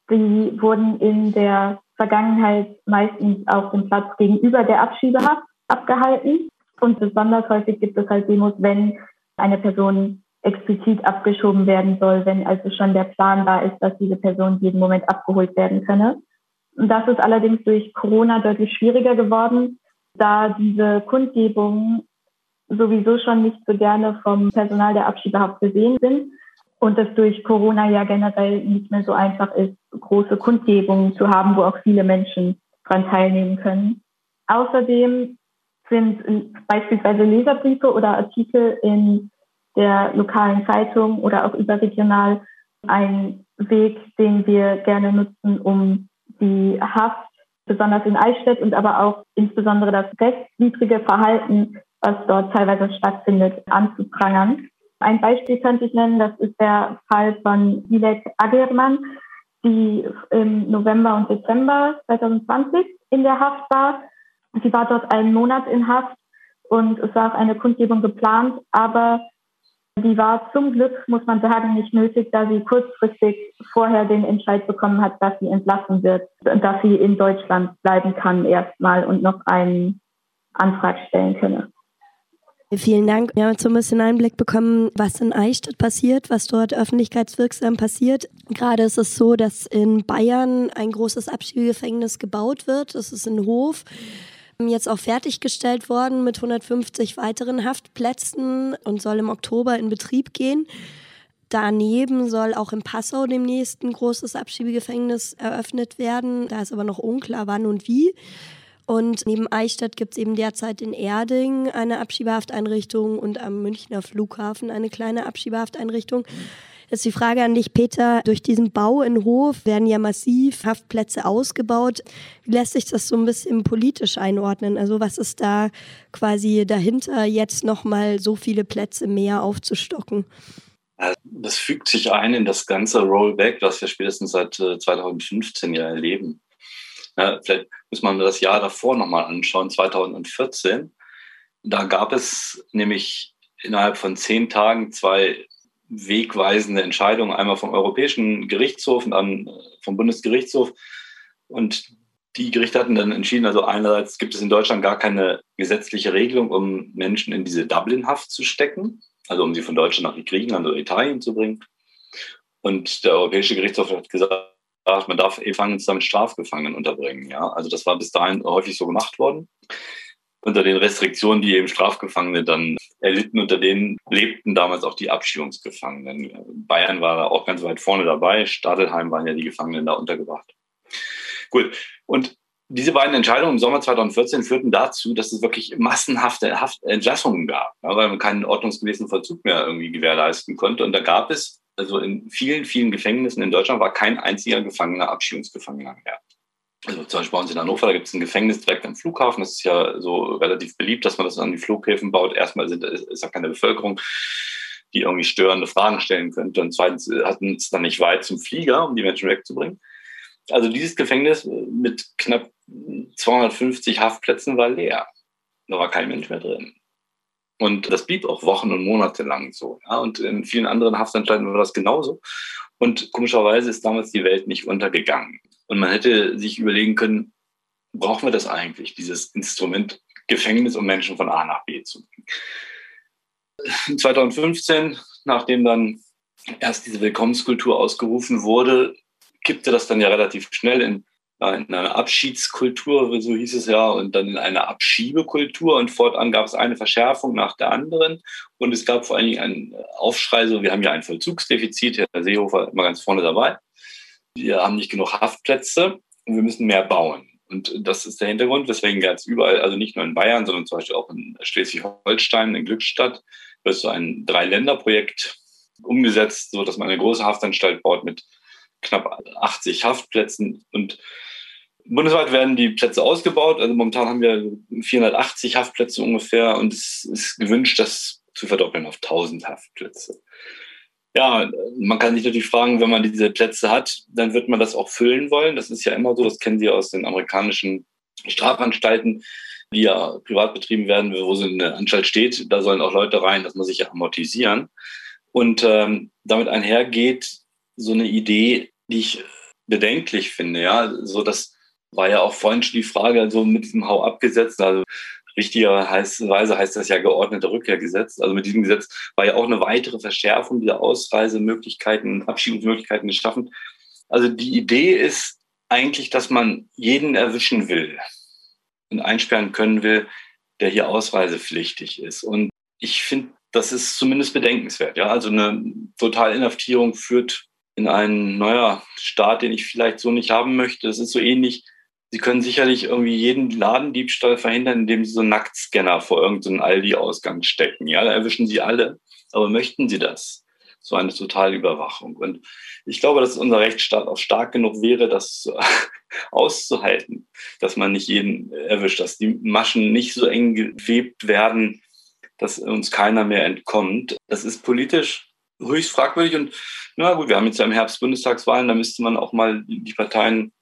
Speaker 5: Die wurden in der Vergangenheit meistens auf dem Platz gegenüber der Abschiebehaft abgehalten. Und besonders häufig gibt es halt Demos, wenn eine Person explizit abgeschoben werden soll, wenn also schon der Plan da ist, dass diese Person jeden Moment abgeholt werden könne. Und das ist allerdings durch Corona deutlich schwieriger geworden, da diese Kundgebungen sowieso schon nicht so gerne vom Personal der Abschiebehaft gesehen sind und es durch Corona ja generell nicht mehr so einfach ist, große Kundgebungen zu haben, wo auch viele Menschen dran teilnehmen können. Außerdem sind beispielsweise Leserbriefe oder Artikel in der lokalen Zeitung oder auch überregional ein Weg, den wir gerne nutzen, um die Haft, besonders in Eichstätt und aber auch insbesondere das rechtswidrige Verhalten, was dort teilweise stattfindet, anzuprangern. Ein Beispiel könnte ich nennen, das ist der Fall von Dilek Agerman, die im November und Dezember 2020 in der Haft war. Sie war dort einen Monat in Haft und es war auch eine Kundgebung geplant, aber die war zum Glück, muss man sagen, nicht nötig, da sie kurzfristig vorher den Entscheid bekommen hat, dass sie entlassen wird dass sie in Deutschland bleiben kann erstmal und noch einen Antrag stellen könne.
Speaker 3: Vielen Dank. Wir haben jetzt so ein bisschen Einblick bekommen, was in Eichstätt passiert, was dort öffentlichkeitswirksam passiert. Gerade ist es so, dass in Bayern ein großes Abschiebegefängnis gebaut wird. Das ist in Hof jetzt auch fertiggestellt worden mit 150 weiteren Haftplätzen und soll im Oktober in Betrieb gehen. Daneben soll auch in Passau demnächst ein großes Abschiebegefängnis eröffnet werden. Da ist aber noch unklar, wann und wie. Und neben Eichstätt gibt es eben derzeit in Erding eine Abschiebehafteinrichtung und am Münchner Flughafen eine kleine Abschiebehafteinrichtung. Jetzt die Frage an dich, Peter. Durch diesen Bau in Hof werden ja massiv Haftplätze ausgebaut. Wie lässt sich das so ein bisschen politisch einordnen? Also was ist da quasi dahinter, jetzt nochmal so viele Plätze mehr aufzustocken?
Speaker 4: Das fügt sich ein in das ganze Rollback, was wir spätestens seit 2015 äh, ja erleben. Vielleicht muss man das Jahr davor nochmal anschauen, 2014. Da gab es nämlich innerhalb von zehn Tagen zwei wegweisende Entscheidung, einmal vom Europäischen Gerichtshof und dann vom Bundesgerichtshof. Und die Gerichte hatten dann entschieden, also einerseits gibt es in Deutschland gar keine gesetzliche Regelung, um Menschen in diese Dublin-Haft zu stecken, also um sie von Deutschland nach Griechenland oder Italien zu bringen. Und der Europäische Gerichtshof hat gesagt, man darf Gefangenen damit Strafgefangenen unterbringen. Ja? Also das war bis dahin häufig so gemacht worden unter den Restriktionen, die eben Strafgefangene dann erlitten, unter denen lebten damals auch die Abschiebungsgefangenen. Bayern war da auch ganz weit vorne dabei, Stadelheim waren ja die Gefangenen da untergebracht. Gut, und diese beiden Entscheidungen im Sommer 2014 führten dazu, dass es wirklich massenhafte Haft Entlassungen gab, weil man keinen ordnungsgemäßen Vollzug mehr irgendwie gewährleisten konnte. Und da gab es, also in vielen, vielen Gefängnissen in Deutschland war kein einziger Gefangener Abschiebungsgefangener mehr. Also zum Beispiel bei uns in Hannover, da gibt es ein Gefängnis direkt am Flughafen. Das ist ja so relativ beliebt, dass man das an die Flughäfen baut. Erstmal sind, ist da keine Bevölkerung, die irgendwie störende Fragen stellen könnte. Und zweitens hatten es dann nicht weit zum Flieger, um die Menschen wegzubringen. Also dieses Gefängnis mit knapp 250 Haftplätzen war leer. Da war kein Mensch mehr drin. Und das blieb auch Wochen und Monate lang so. Ja? Und in vielen anderen Haftanstalten war das genauso. Und komischerweise ist damals die Welt nicht untergegangen. Und man hätte sich überlegen können, brauchen wir das eigentlich, dieses Instrument Gefängnis, um Menschen von A nach B zu bringen. 2015, nachdem dann erst diese Willkommenskultur ausgerufen wurde, kippte das dann ja relativ schnell in, in eine Abschiedskultur, so hieß es ja, und dann in eine Abschiebekultur. Und fortan gab es eine Verschärfung nach der anderen. Und es gab vor allen Dingen einen Aufschrei, so wir haben ja ein Vollzugsdefizit, Herr Seehofer immer ganz vorne dabei wir haben nicht genug Haftplätze und wir müssen mehr bauen. Und das ist der Hintergrund, weswegen jetzt überall, also nicht nur in Bayern, sondern zum Beispiel auch in Schleswig-Holstein, in Glückstadt, wird so ein Drei-Länder-Projekt umgesetzt, so dass man eine große Haftanstalt baut mit knapp 80 Haftplätzen und Bundesweit werden die Plätze ausgebaut. Also momentan haben wir 480 Haftplätze ungefähr und es ist gewünscht, das zu verdoppeln auf 1000 Haftplätze. Ja, man kann sich natürlich fragen, wenn man diese Plätze hat, dann wird man das auch füllen wollen. Das ist ja immer so, das kennen Sie aus den amerikanischen Strafanstalten, die ja privat betrieben werden, wo so eine Anstalt steht. Da sollen auch Leute rein, das muss sich ja amortisieren. Und ähm, damit einhergeht so eine Idee, die ich bedenklich finde. Ja, so das war ja auch vorhin schon die Frage, also mit diesem Hau abgesetzt. Also Richtigerweise heißt das ja geordnete Rückkehrgesetz. Also mit diesem Gesetz war ja auch eine weitere Verschärfung dieser Ausreisemöglichkeiten, Abschiebungsmöglichkeiten geschaffen. Also die Idee ist eigentlich, dass man jeden erwischen will und einsperren können will, der hier ausreisepflichtig ist. Und Ich finde, das ist zumindest bedenkenswert. Ja? Also eine Totalinhaftierung führt in einen neuer Staat, den ich vielleicht so nicht haben möchte. Das ist so ähnlich. Sie können sicherlich irgendwie jeden Ladendiebstahl verhindern, indem Sie so einen Nacktscanner vor irgendeinem Aldi-Ausgang stecken. Ja, da erwischen Sie alle. Aber möchten Sie das? So eine Totalüberwachung. Und ich glaube, dass unser Rechtsstaat auch stark genug wäre, das auszuhalten, dass man nicht jeden erwischt, dass die Maschen nicht so eng gewebt werden, dass uns keiner mehr entkommt. Das ist politisch höchst fragwürdig und na gut, wir haben jetzt ja im Herbst Bundestagswahlen, da müsste man auch mal die Parteien,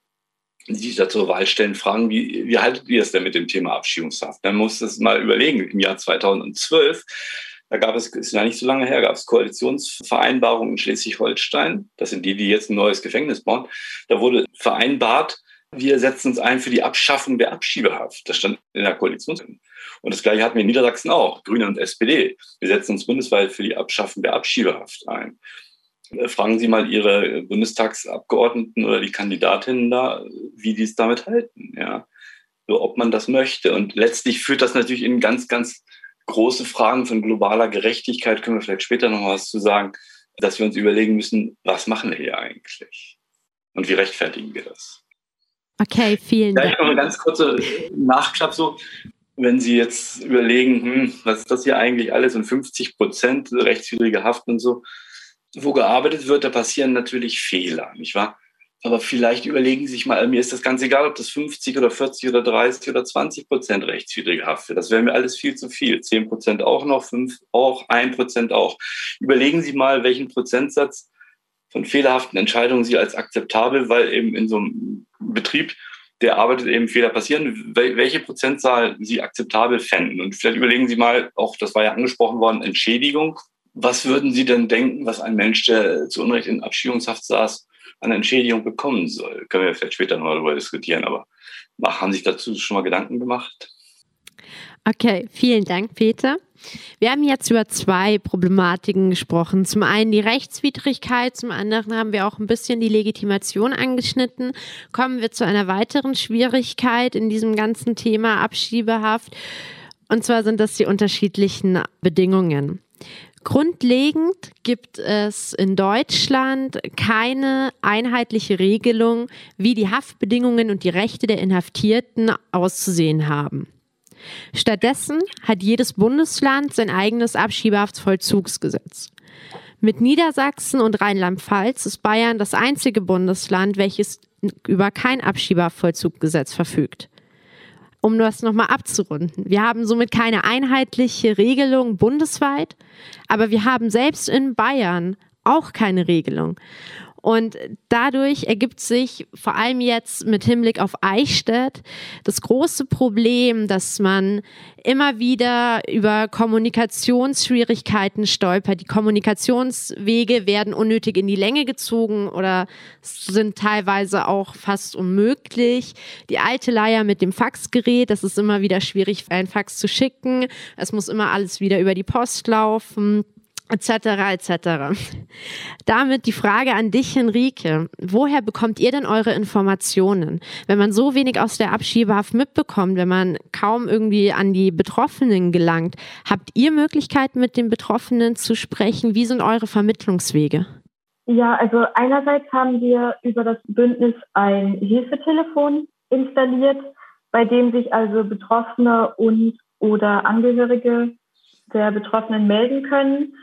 Speaker 4: die sich da zur Wahl stellen, fragen, wie, wie haltet ihr es denn mit dem Thema Abschiebungshaft? Man muss das mal überlegen. Im Jahr 2012 da gab es, ist ja nicht so lange her, gab es Koalitionsvereinbarungen in Schleswig-Holstein. Das sind die, die jetzt ein neues Gefängnis bauen. Da wurde vereinbart, wir setzen uns ein für die Abschaffung der Abschiebehaft. Das stand in der Koalition. Und das Gleiche hatten wir in Niedersachsen auch, Grüne und SPD. Wir setzen uns bundesweit für die Abschaffung der Abschiebehaft ein. Äh, fragen Sie mal Ihre Bundestagsabgeordneten oder die Kandidatinnen da, wie die es damit halten, ja. So, ob man das möchte. Und letztlich führt das natürlich in ganz, ganz große Fragen von globaler Gerechtigkeit, können wir vielleicht später noch was zu sagen, dass wir uns überlegen müssen, was machen wir hier eigentlich? Und wie rechtfertigen wir das?
Speaker 2: Okay, vielen Dank.
Speaker 4: Vielleicht noch eine ganz kurze Nachklapp so. Wenn Sie jetzt überlegen, hm, was ist das hier eigentlich alles und 50 Prozent rechtswidrige Haft und so, wo gearbeitet wird, da passieren natürlich Fehler, nicht wahr? Aber vielleicht überlegen Sie sich mal, mir ist das ganz egal, ob das 50 oder 40 oder 30 oder 20 Prozent rechtswidrige Haft wird. Das wäre mir alles viel zu viel. 10 Prozent auch noch, 5 auch, 1 Prozent auch. Überlegen Sie mal, welchen Prozentsatz von fehlerhaften Entscheidungen Sie als akzeptabel, weil eben in so einem Betrieb, der arbeitet, eben Fehler passieren, welche Prozentzahl Sie akzeptabel fänden. Und vielleicht überlegen Sie mal, auch das war ja angesprochen worden, Entschädigung. Was würden Sie denn denken, was ein Mensch, der zu Unrecht in Abschiebungshaft saß, an Entschädigung bekommen soll. Können wir vielleicht später noch darüber diskutieren, aber haben sich dazu schon mal Gedanken gemacht?
Speaker 2: Okay, vielen Dank, Peter. Wir haben jetzt über zwei Problematiken gesprochen. Zum einen die Rechtswidrigkeit, zum anderen haben wir auch ein bisschen die Legitimation angeschnitten. Kommen wir zu einer weiteren Schwierigkeit in diesem ganzen Thema Abschiebehaft. Und zwar sind das die unterschiedlichen Bedingungen. Grundlegend gibt es in Deutschland keine einheitliche Regelung, wie die Haftbedingungen und die Rechte der Inhaftierten auszusehen haben. Stattdessen hat jedes Bundesland sein eigenes Abschiebehaftsvollzugsgesetz. Mit Niedersachsen und Rheinland-Pfalz ist Bayern das einzige Bundesland, welches über kein Abschiebehaftvollzuggesetz verfügt um das nochmal abzurunden. Wir haben somit keine einheitliche Regelung bundesweit, aber wir haben selbst in Bayern auch keine Regelung. Und dadurch ergibt sich vor allem jetzt mit Hinblick auf Eichstätt das große Problem, dass man immer wieder über Kommunikationsschwierigkeiten stolpert. Die Kommunikationswege werden unnötig in die Länge gezogen oder sind teilweise auch fast unmöglich. Die alte Leier mit dem Faxgerät, das ist immer wieder schwierig, ein Fax zu schicken. Es muss immer alles wieder über die Post laufen etc. etc. Damit die Frage an dich, Henrike. Woher bekommt ihr denn eure Informationen? Wenn man so wenig aus der Abschiebehaft mitbekommt, wenn man kaum irgendwie an die Betroffenen gelangt, habt ihr Möglichkeiten, mit den Betroffenen zu sprechen? Wie sind eure Vermittlungswege?
Speaker 5: Ja, also einerseits haben wir über das Bündnis ein Hilfetelefon installiert, bei dem sich also Betroffene und oder Angehörige der Betroffenen melden können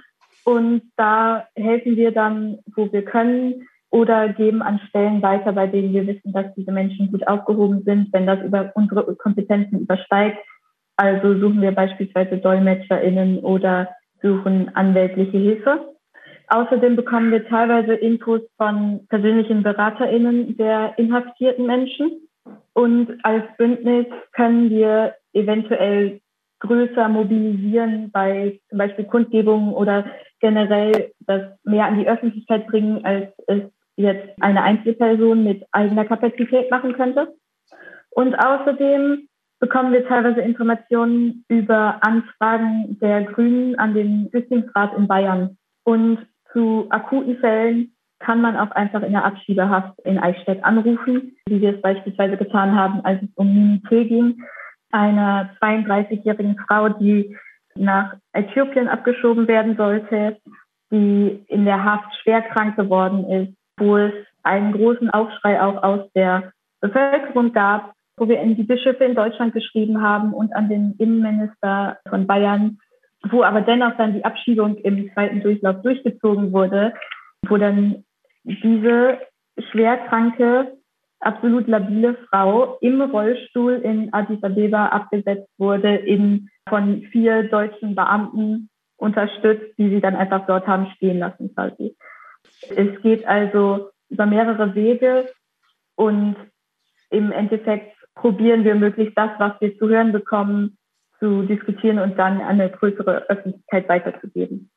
Speaker 5: und da helfen wir dann, wo wir können oder geben an Stellen weiter, bei denen wir wissen, dass diese Menschen gut aufgehoben sind, wenn das über unsere Kompetenzen übersteigt. Also suchen wir beispielsweise DolmetscherInnen oder suchen anwältliche Hilfe. Außerdem bekommen wir teilweise Infos von persönlichen BeraterInnen der inhaftierten Menschen. Und als Bündnis können wir eventuell größer mobilisieren bei zum Beispiel Kundgebungen oder generell das mehr an die Öffentlichkeit bringen, als es jetzt eine Einzelperson mit eigener Kapazität machen könnte. Und außerdem bekommen wir teilweise Informationen über Anfragen der Grünen an den Flüchtlingsrat in Bayern. Und zu akuten Fällen kann man auch einfach in der Abschiebehaft in Eichstätt anrufen, wie wir es beispielsweise getan haben, als es um Mimi Till ging, einer 32-jährigen Frau, die nach Äthiopien abgeschoben werden sollte, die in der Haft schwer krank geworden ist, wo es einen großen Aufschrei auch aus der Bevölkerung gab, wo wir in die Bischöfe in Deutschland geschrieben haben und an den Innenminister von Bayern, wo aber dennoch dann die Abschiebung im zweiten Durchlauf durchgezogen wurde, wo dann diese schwerkranke, absolut labile Frau im Rollstuhl in Addis Abeba abgesetzt wurde, in, von vier deutschen Beamten unterstützt, die sie dann einfach dort haben stehen lassen quasi. Es geht also über mehrere Wege und im Endeffekt probieren wir möglichst das, was wir zu hören bekommen, zu diskutieren und dann an eine größere Öffentlichkeit weiterzugeben.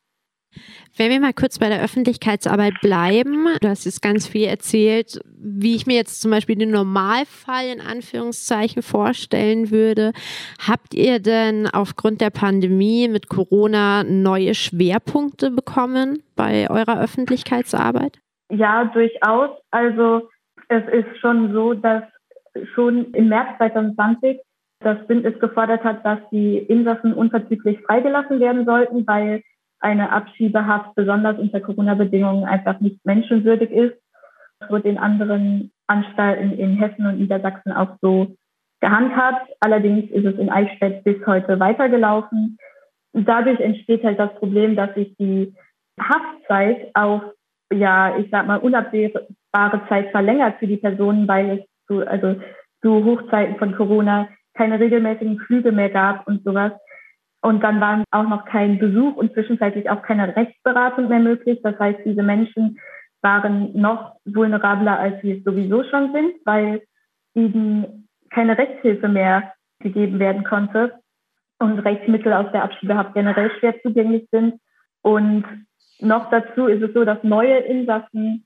Speaker 2: Wenn wir mal kurz bei der Öffentlichkeitsarbeit bleiben, du hast jetzt ganz viel erzählt, wie ich mir jetzt zum Beispiel den Normalfall in Anführungszeichen vorstellen würde. Habt ihr denn aufgrund der Pandemie mit Corona neue Schwerpunkte bekommen bei eurer Öffentlichkeitsarbeit?
Speaker 5: Ja, durchaus. Also es ist schon so, dass schon im März 2020 das Bündnis gefordert hat, dass die Insassen unverzüglich freigelassen werden sollten, weil eine Abschiebehaft besonders unter Corona-Bedingungen einfach nicht menschenwürdig ist. Das wird in anderen Anstalten in Hessen und Niedersachsen auch so gehandhabt. Allerdings ist es in Eichstätt bis heute weitergelaufen. Dadurch entsteht halt das Problem, dass sich die Haftzeit auf, ja, ich sag mal, unabsehbare Zeit verlängert für die Personen, weil es zu, also zu Hochzeiten von Corona keine regelmäßigen Flüge mehr gab und sowas. Und dann waren auch noch kein Besuch und zwischenzeitlich auch keine Rechtsberatung mehr möglich. Das heißt, diese Menschen waren noch vulnerabler, als sie es sowieso schon sind, weil ihnen keine Rechtshilfe mehr gegeben werden konnte und Rechtsmittel aus der Abschiebehaft generell schwer zugänglich sind. Und noch dazu ist es so, dass neue Insassen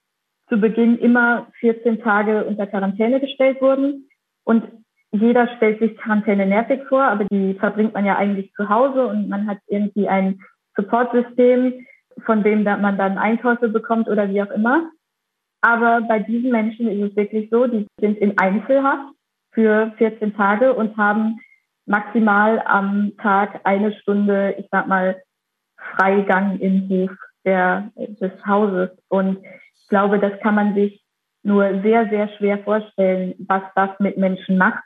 Speaker 5: zu Beginn immer 14 Tage unter Quarantäne gestellt wurden. Und jeder stellt sich Quarantäne nervig vor, aber die verbringt man ja eigentlich zu Hause und man hat irgendwie ein Supportsystem, von dem man dann Einkäufe bekommt oder wie auch immer. Aber bei diesen Menschen ist es wirklich so, die sind in Einzelhaft für 14 Tage und haben maximal am Tag eine Stunde, ich sag mal, Freigang im Hof der, des Hauses. Und ich glaube, das kann man sich nur sehr, sehr schwer vorstellen, was das mit Menschen macht.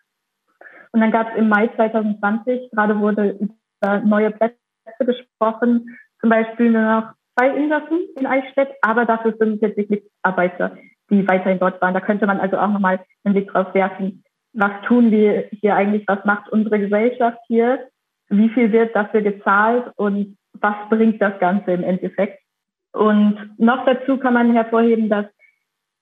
Speaker 5: Und dann gab es im Mai 2020, gerade wurde über neue Plätze gesprochen, zum Beispiel nur noch zwei Insassen in Eichstätt, aber dafür 45 Mitarbeiter, die weiterhin dort waren. Da könnte man also auch nochmal einen Blick drauf werfen. Was tun wir hier eigentlich? Was macht unsere Gesellschaft hier? Wie viel wird dafür gezahlt und was bringt das Ganze im Endeffekt? Und noch dazu kann man hervorheben, dass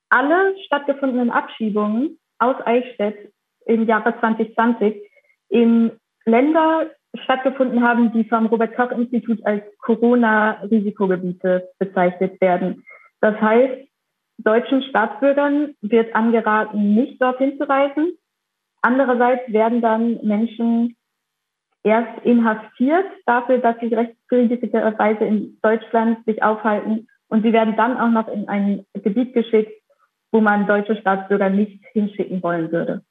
Speaker 5: alle stattgefundenen Abschiebungen aus Eichstätt im Jahre 2020 in Länder stattgefunden haben, die vom Robert-Koch-Institut als Corona-Risikogebiete bezeichnet werden. Das heißt, deutschen Staatsbürgern wird angeraten, nicht dorthin zu reisen. Andererseits werden dann Menschen erst inhaftiert dafür, dass sie rechtswidrigerweise in Deutschland sich aufhalten. Und sie werden dann auch noch in ein Gebiet geschickt, wo man deutsche Staatsbürger nicht hinschicken wollen würde.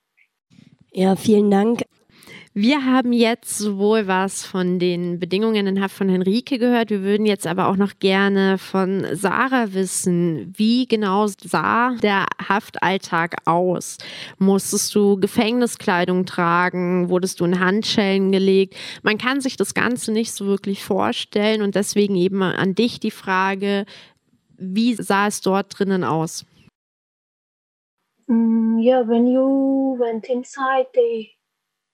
Speaker 3: Ja, vielen Dank.
Speaker 2: Wir haben jetzt sowohl was von den Bedingungen in Haft von Henrike gehört. Wir würden jetzt aber auch noch gerne von Sarah wissen, wie genau sah der Haftalltag aus? Musstest du Gefängniskleidung tragen? Wurdest du in Handschellen gelegt? Man kann sich das Ganze nicht so wirklich vorstellen und deswegen eben an dich die Frage, wie sah es dort drinnen aus?
Speaker 6: Mm, yeah, when you went inside, they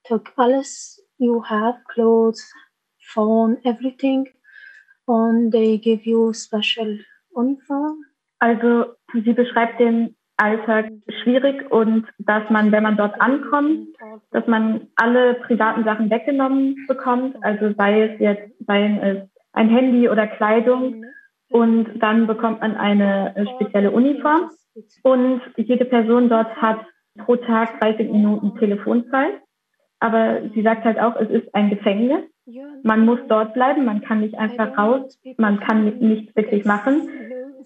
Speaker 6: took alles you have, clothes, phone, everything, and they give you special uniform.
Speaker 5: Also sie beschreibt den Alltag schwierig und dass man, wenn man dort ankommt, dass man alle privaten Sachen weggenommen bekommt, also sei es jetzt, sei es ein Handy oder Kleidung. Und dann bekommt man eine spezielle Uniform und jede Person dort hat pro Tag 30 Minuten Telefonzeit aber sie sagt halt auch, es ist ein Gefängnis. Man muss dort bleiben, man kann nicht einfach raus, man kann nichts wirklich machen.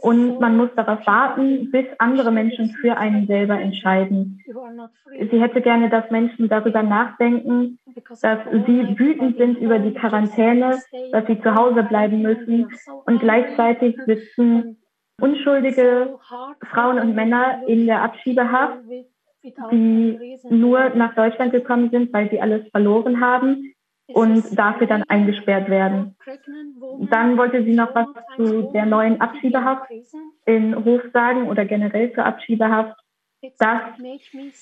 Speaker 5: Und man muss darauf warten, bis andere Menschen für einen selber entscheiden. Sie hätte gerne, dass Menschen darüber nachdenken, dass sie wütend sind über die Quarantäne, dass sie zu Hause bleiben müssen und gleichzeitig sitzen unschuldige Frauen und Männer in der Abschiebehaft, die nur nach Deutschland gekommen sind, weil sie alles verloren haben und dafür dann eingesperrt werden. Dann wollte sie noch was zu der neuen Abschiebehaft in Hof sagen oder generell zur Abschiebehaft, dass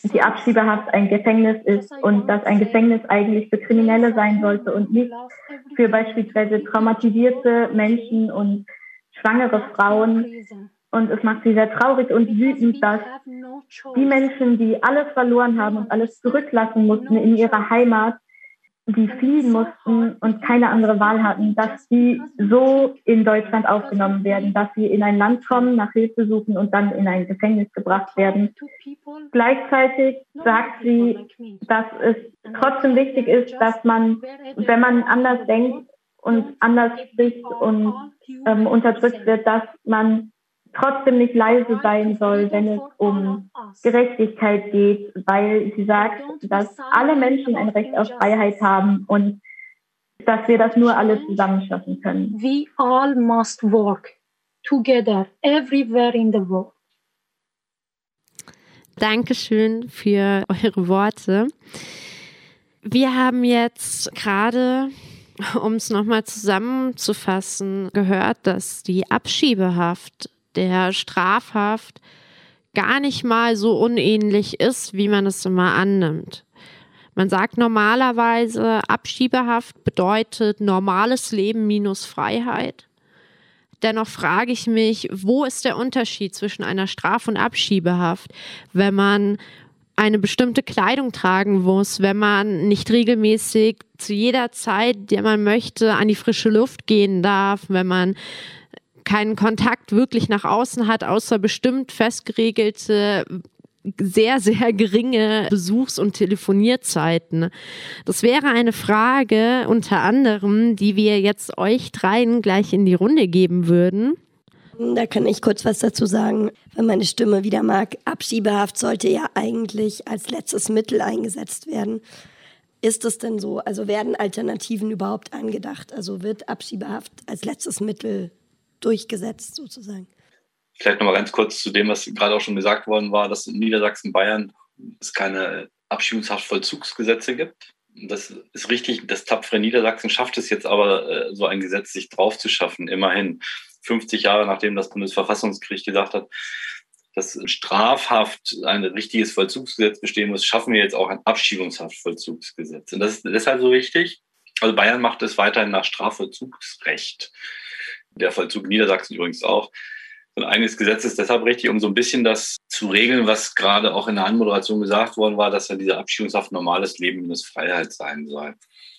Speaker 5: die Abschiebehaft ein Gefängnis ist und dass ein Gefängnis eigentlich für Kriminelle sein sollte und nicht für beispielsweise traumatisierte Menschen und schwangere Frauen. Und es macht sie sehr traurig und wütend, dass die Menschen, die alles verloren haben und alles zurücklassen mussten in ihrer Heimat, die fliehen mussten und keine andere Wahl hatten, dass sie so in Deutschland aufgenommen werden, dass sie in ein Land kommen, nach Hilfe suchen und dann in ein Gefängnis gebracht werden. Gleichzeitig sagt sie, dass es trotzdem wichtig ist, dass man, wenn man anders denkt und anders spricht und ähm, unterdrückt wird, dass man trotzdem nicht leise sein soll, wenn es um Gerechtigkeit geht, weil sie sagt, dass alle Menschen ein Recht auf Freiheit haben und dass wir das nur alle zusammen schaffen können.
Speaker 6: We all must work together everywhere in the world.
Speaker 2: Dankeschön für eure Worte. Wir haben jetzt gerade um es nochmal zusammenzufassen, gehört, dass die Abschiebehaft der Strafhaft gar nicht mal so unähnlich ist, wie man es immer annimmt. Man sagt normalerweise, Abschiebehaft bedeutet normales Leben minus Freiheit. Dennoch frage ich mich, wo ist der Unterschied zwischen einer Straf- und Abschiebehaft, wenn man eine bestimmte Kleidung tragen muss, wenn man nicht regelmäßig zu jeder Zeit, die man möchte, an die frische Luft gehen darf, wenn man keinen Kontakt wirklich nach außen hat, außer bestimmt festgeregelte sehr, sehr geringe Besuchs- und Telefonierzeiten. Das wäre eine Frage unter anderem, die wir jetzt euch dreien gleich in die Runde geben würden.
Speaker 3: Da kann ich kurz was dazu sagen, wenn meine Stimme wieder mag. Abschiebehaft sollte ja eigentlich als letztes Mittel eingesetzt werden. Ist es denn so? Also werden Alternativen überhaupt angedacht? Also wird Abschiebehaft als letztes Mittel durchgesetzt sozusagen?
Speaker 4: Vielleicht noch mal ganz kurz zu dem, was gerade auch schon gesagt worden war, dass in Niedersachsen, Bayern es keine Abschiebungshaftvollzugsgesetze gibt. Das ist richtig. Das tapfere Niedersachsen schafft es jetzt aber, äh, so ein Gesetz sich drauf zu schaffen, immerhin. 50 Jahre nachdem das Bundesverfassungsgericht gesagt hat, dass Strafhaft ein richtiges Vollzugsgesetz bestehen muss, schaffen wir jetzt auch ein Abschiebungshaftvollzugsgesetz. Und das ist deshalb so wichtig. Also Bayern macht es weiterhin nach Strafvollzugsrecht. Der Vollzug Niedersachsen übrigens auch. Ein eigenes Gesetz ist deshalb richtig, um so ein bisschen das zu regeln, was gerade auch in der Anmoderation gesagt worden war, dass ja diese Abschiebungshaft normales Leben minus Freiheit sein soll.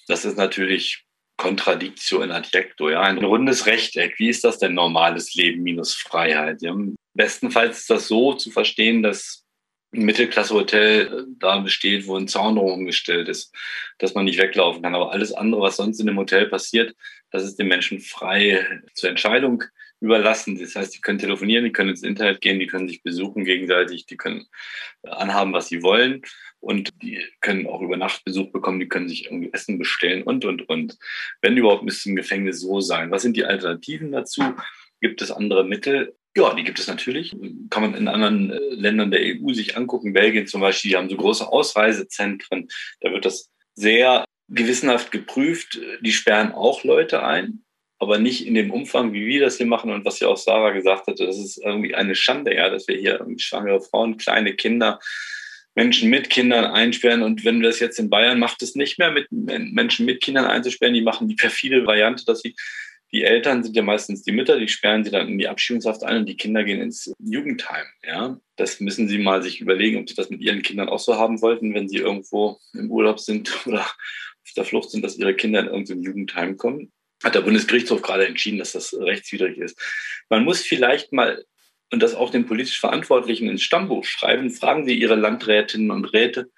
Speaker 4: Das ist natürlich Contradictio in adjecto, ja, ein rundes Rechteck. Wie ist das denn normales Leben minus Freiheit? Ja, bestenfalls ist das so zu verstehen, dass ein Mittelklasse-Hotel äh, da besteht, wo ein Zaun umgestellt ist, dass man nicht weglaufen kann. Aber alles andere, was sonst in dem Hotel passiert, das ist den Menschen frei zur Entscheidung überlassen. Das heißt, die können telefonieren, die können ins Internet gehen, die können sich besuchen gegenseitig, die können anhaben, was sie wollen und die können auch über Nacht Besuch bekommen, die können sich irgendwie Essen bestellen und, und, und. Wenn überhaupt, müsste im Gefängnis so sein. Was sind die Alternativen dazu? Gibt es andere Mittel? Ja, die gibt es natürlich. Kann man in anderen äh, Ländern der EU sich angucken. Belgien zum Beispiel, die haben so große Ausreisezentren. Da wird das sehr gewissenhaft geprüft. Die sperren auch Leute ein, aber nicht in dem Umfang, wie wir das hier machen und was ja auch Sarah gesagt hatte. Das ist irgendwie eine Schande, ja, dass wir hier schwangere Frauen, kleine Kinder, Menschen mit Kindern einsperren. Und wenn wir das jetzt in Bayern macht es nicht mehr, mit Menschen mit Kindern einzusperren. Die machen die perfide Variante, dass sie die Eltern sind ja meistens die Mütter, die sperren sie dann in die Abschiebungshaft ein und die Kinder gehen ins Jugendheim. Ja, das müssen sie mal sich überlegen, ob sie das mit ihren Kindern auch so haben wollten, wenn sie irgendwo im Urlaub sind oder auf der Flucht sind, dass ihre Kinder in irgendein Jugendheim kommen. Hat der Bundesgerichtshof gerade entschieden, dass das rechtswidrig ist. Man muss vielleicht mal und das auch den politisch Verantwortlichen ins Stammbuch schreiben, fragen Sie Ihre Landrätinnen und Räte,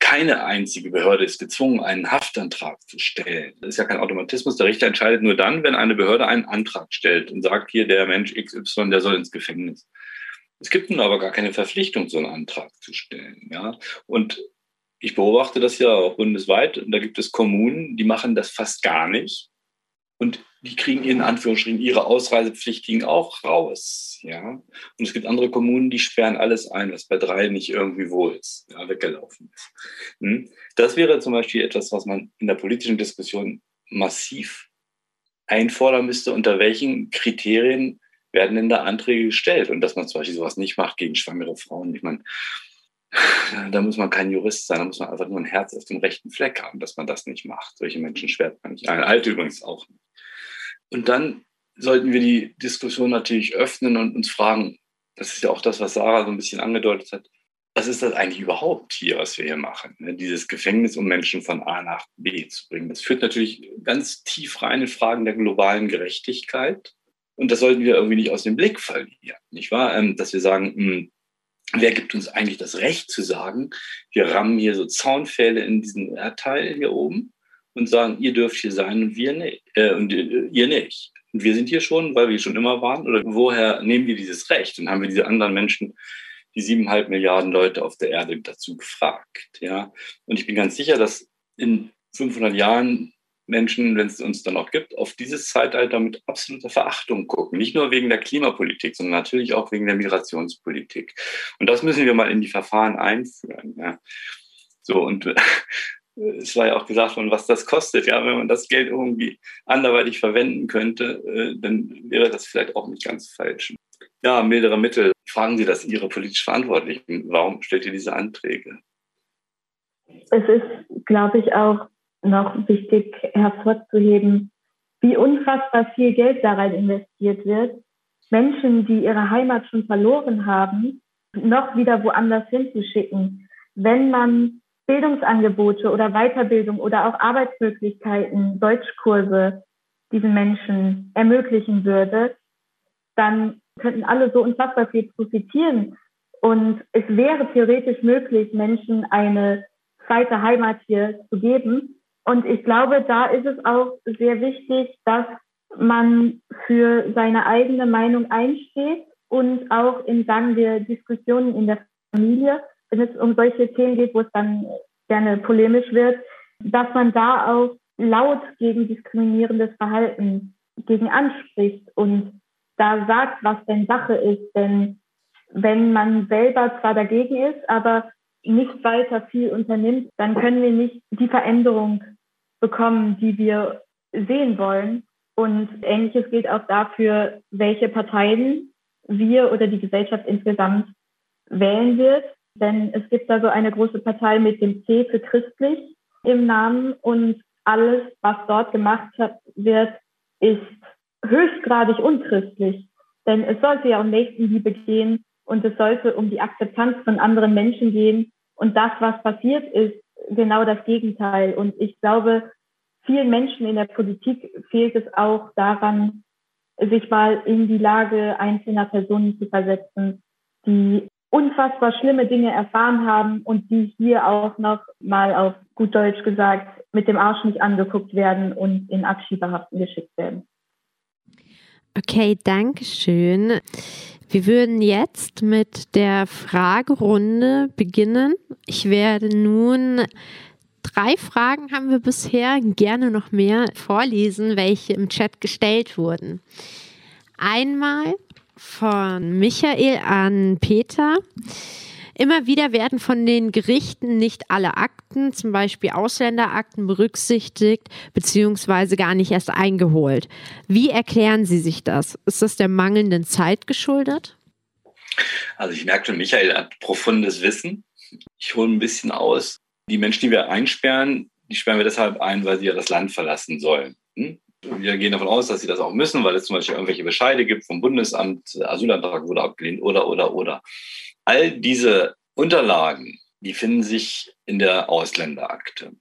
Speaker 4: keine einzige Behörde ist gezwungen, einen Haftantrag zu stellen. Das ist ja kein Automatismus. Der Richter entscheidet nur dann, wenn eine Behörde einen Antrag stellt und sagt, hier der Mensch XY, der soll ins Gefängnis. Es gibt nun aber gar keine Verpflichtung, so einen Antrag zu stellen. Ja? Und ich beobachte das ja auch bundesweit und da gibt es Kommunen, die machen das fast gar nicht. Und die kriegen in Anführungsstrichen ihre Ausreisepflichtigen auch raus. Ja? Und es gibt andere Kommunen, die sperren alles ein, was bei drei nicht irgendwie wohl ist, ja, weggelaufen ist. Hm? Das wäre zum Beispiel etwas, was man in der politischen Diskussion massiv einfordern müsste, unter welchen Kriterien werden denn da Anträge gestellt und dass man zum Beispiel sowas nicht macht gegen schwangere Frauen. Ich meine, da muss man kein Jurist sein, da muss man einfach nur ein Herz auf dem rechten Fleck haben, dass man das nicht macht. Solche Menschen schwert man nicht ein. Alte übrigens auch nicht. Und dann sollten wir die Diskussion natürlich öffnen und uns fragen, das ist ja auch das, was Sarah so ein bisschen angedeutet hat, was ist das eigentlich überhaupt hier, was wir hier machen? Ne? Dieses Gefängnis, um Menschen von A nach B zu bringen. Das führt natürlich ganz tief rein in Fragen der globalen Gerechtigkeit. Und das sollten wir irgendwie nicht aus dem Blick verlieren, nicht wahr? Ähm, dass wir sagen, hm, wer gibt uns eigentlich das Recht zu sagen, wir rammen hier so Zaunpfähle in diesen Erdteil hier oben und sagen, ihr dürft hier sein und wir nicht, äh, und äh, ihr nicht. Und wir sind hier schon, weil wir schon immer waren. Oder woher nehmen wir dieses Recht? Und haben wir diese anderen Menschen, die siebeneinhalb Milliarden Leute auf der Erde dazu gefragt? Ja. Und ich bin ganz sicher, dass in 500 Jahren Menschen, wenn es uns dann auch gibt, auf dieses Zeitalter mit absoluter Verachtung gucken. Nicht nur wegen der Klimapolitik, sondern natürlich auch wegen der Migrationspolitik. Und das müssen wir mal in die Verfahren einführen. Ja. So, und es war ja auch gesagt worden, was das kostet. Ja, wenn man das Geld irgendwie anderweitig verwenden könnte, äh, dann wäre das vielleicht auch nicht ganz falsch. Ja, mildere Mittel. Fragen Sie das Ihre politisch Verantwortlichen. Warum stellt ihr diese Anträge?
Speaker 5: Es ist, glaube ich, auch noch wichtig hervorzuheben, wie unfassbar viel Geld da rein investiert wird. Menschen, die ihre Heimat schon verloren haben, noch wieder woanders hinzuschicken. Wenn man Bildungsangebote oder Weiterbildung oder auch Arbeitsmöglichkeiten, Deutschkurse diesen Menschen ermöglichen würde, dann könnten alle so unfassbar viel profitieren. Und es wäre theoretisch möglich, Menschen eine zweite Heimat hier zu geben. Und ich glaube, da ist es auch sehr wichtig, dass man für seine eigene Meinung einsteht und auch in, sagen wir, Diskussionen in der Familie wenn es um solche Themen geht, wo es dann gerne polemisch wird, dass man da auch laut gegen diskriminierendes Verhalten gegen anspricht und da sagt, was denn Sache ist. Denn wenn man selber zwar dagegen ist, aber nicht weiter viel unternimmt, dann können wir nicht die Veränderung bekommen, die wir sehen wollen. Und ähnliches gilt auch dafür, welche Parteien wir oder die Gesellschaft insgesamt wählen wird. Denn es gibt da so eine große Partei mit dem C für christlich im Namen und alles, was dort gemacht wird, ist höchstgradig unchristlich. Denn es sollte ja um Nächstenliebe gehen und es sollte um die Akzeptanz von anderen Menschen gehen. Und das, was passiert, ist genau das Gegenteil. Und ich glaube, vielen Menschen in der Politik fehlt es auch daran, sich mal in die Lage einzelner Personen zu versetzen, die unfassbar schlimme Dinge erfahren haben und die hier auch noch mal auf gut Deutsch gesagt mit dem Arsch nicht angeguckt werden und in Abschiebehaften geschickt werden.
Speaker 2: Okay, danke schön. Wir würden jetzt mit der Fragerunde beginnen. Ich werde nun drei Fragen haben wir bisher, gerne noch mehr vorlesen, welche im Chat gestellt wurden. Einmal von Michael an Peter. Immer wieder werden von den Gerichten nicht alle Akten, zum Beispiel Ausländerakten, berücksichtigt bzw. gar nicht erst eingeholt. Wie erklären Sie sich das? Ist das der mangelnden Zeit geschuldet?
Speaker 4: Also ich merke schon, Michael hat profundes Wissen. Ich hole ein bisschen aus. Die Menschen, die wir einsperren, die sperren wir deshalb ein, weil sie ja das Land verlassen sollen. Hm? Wir gehen davon aus, dass sie das auch müssen, weil es zum Beispiel irgendwelche Bescheide gibt vom Bundesamt, Asylantrag wurde abgelehnt oder, oder, oder. All diese Unterlagen, die finden sich in der Ausländerakte.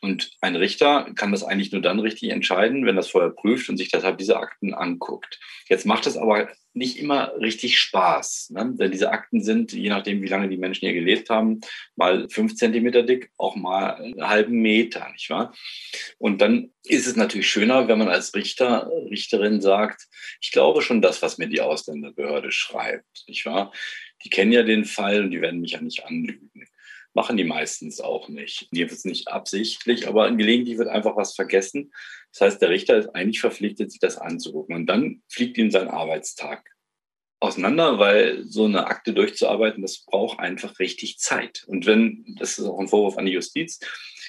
Speaker 4: Und ein Richter kann das eigentlich nur dann richtig entscheiden, wenn das vorher prüft und sich deshalb diese Akten anguckt. Jetzt macht es aber nicht immer richtig Spaß, ne? denn diese Akten sind, je nachdem, wie lange die Menschen hier gelebt haben, mal fünf Zentimeter dick, auch mal einen halben Meter, nicht wahr? Und dann ist es natürlich schöner, wenn man als Richter, Richterin sagt, ich glaube schon das, was mir die Ausländerbehörde schreibt, nicht wahr? Die kennen ja den Fall und die werden mich ja nicht anlügen. Machen die meistens auch nicht. Jedenfalls nicht absichtlich, aber gelegentlich wird einfach was vergessen. Das heißt, der Richter ist eigentlich verpflichtet, sich das anzugucken. Und dann fliegt ihm sein Arbeitstag auseinander, weil so eine Akte durchzuarbeiten, das braucht einfach richtig Zeit. Und wenn, das ist auch ein Vorwurf an die Justiz,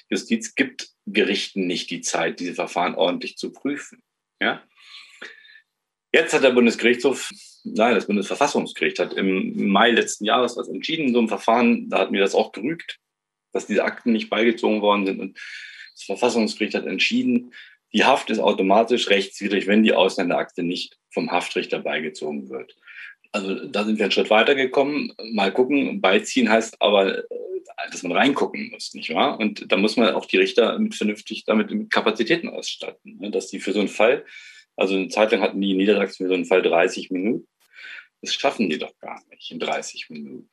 Speaker 4: Justiz gibt Gerichten nicht die Zeit, diese Verfahren ordentlich zu prüfen. Ja? Jetzt hat der Bundesgerichtshof, nein, das Bundesverfassungsgericht hat im Mai letzten Jahres was entschieden in so einem Verfahren, da hat mir das auch gerügt, dass diese Akten nicht beigezogen worden sind. Und das Verfassungsgericht hat entschieden, die Haft ist automatisch rechtswidrig, wenn die Ausländerakte nicht vom Haftrichter beigezogen wird. Also da sind wir einen Schritt weitergekommen. Mal gucken, beiziehen heißt aber, dass man reingucken muss, nicht wahr? Und da muss man auch die Richter mit vernünftig damit mit Kapazitäten ausstatten, ne? dass die für so einen Fall, also eine Zeit lang hatten die in Niedersachsen für so einen Fall 30 Minuten. Das schaffen die doch gar nicht in 30 Minuten.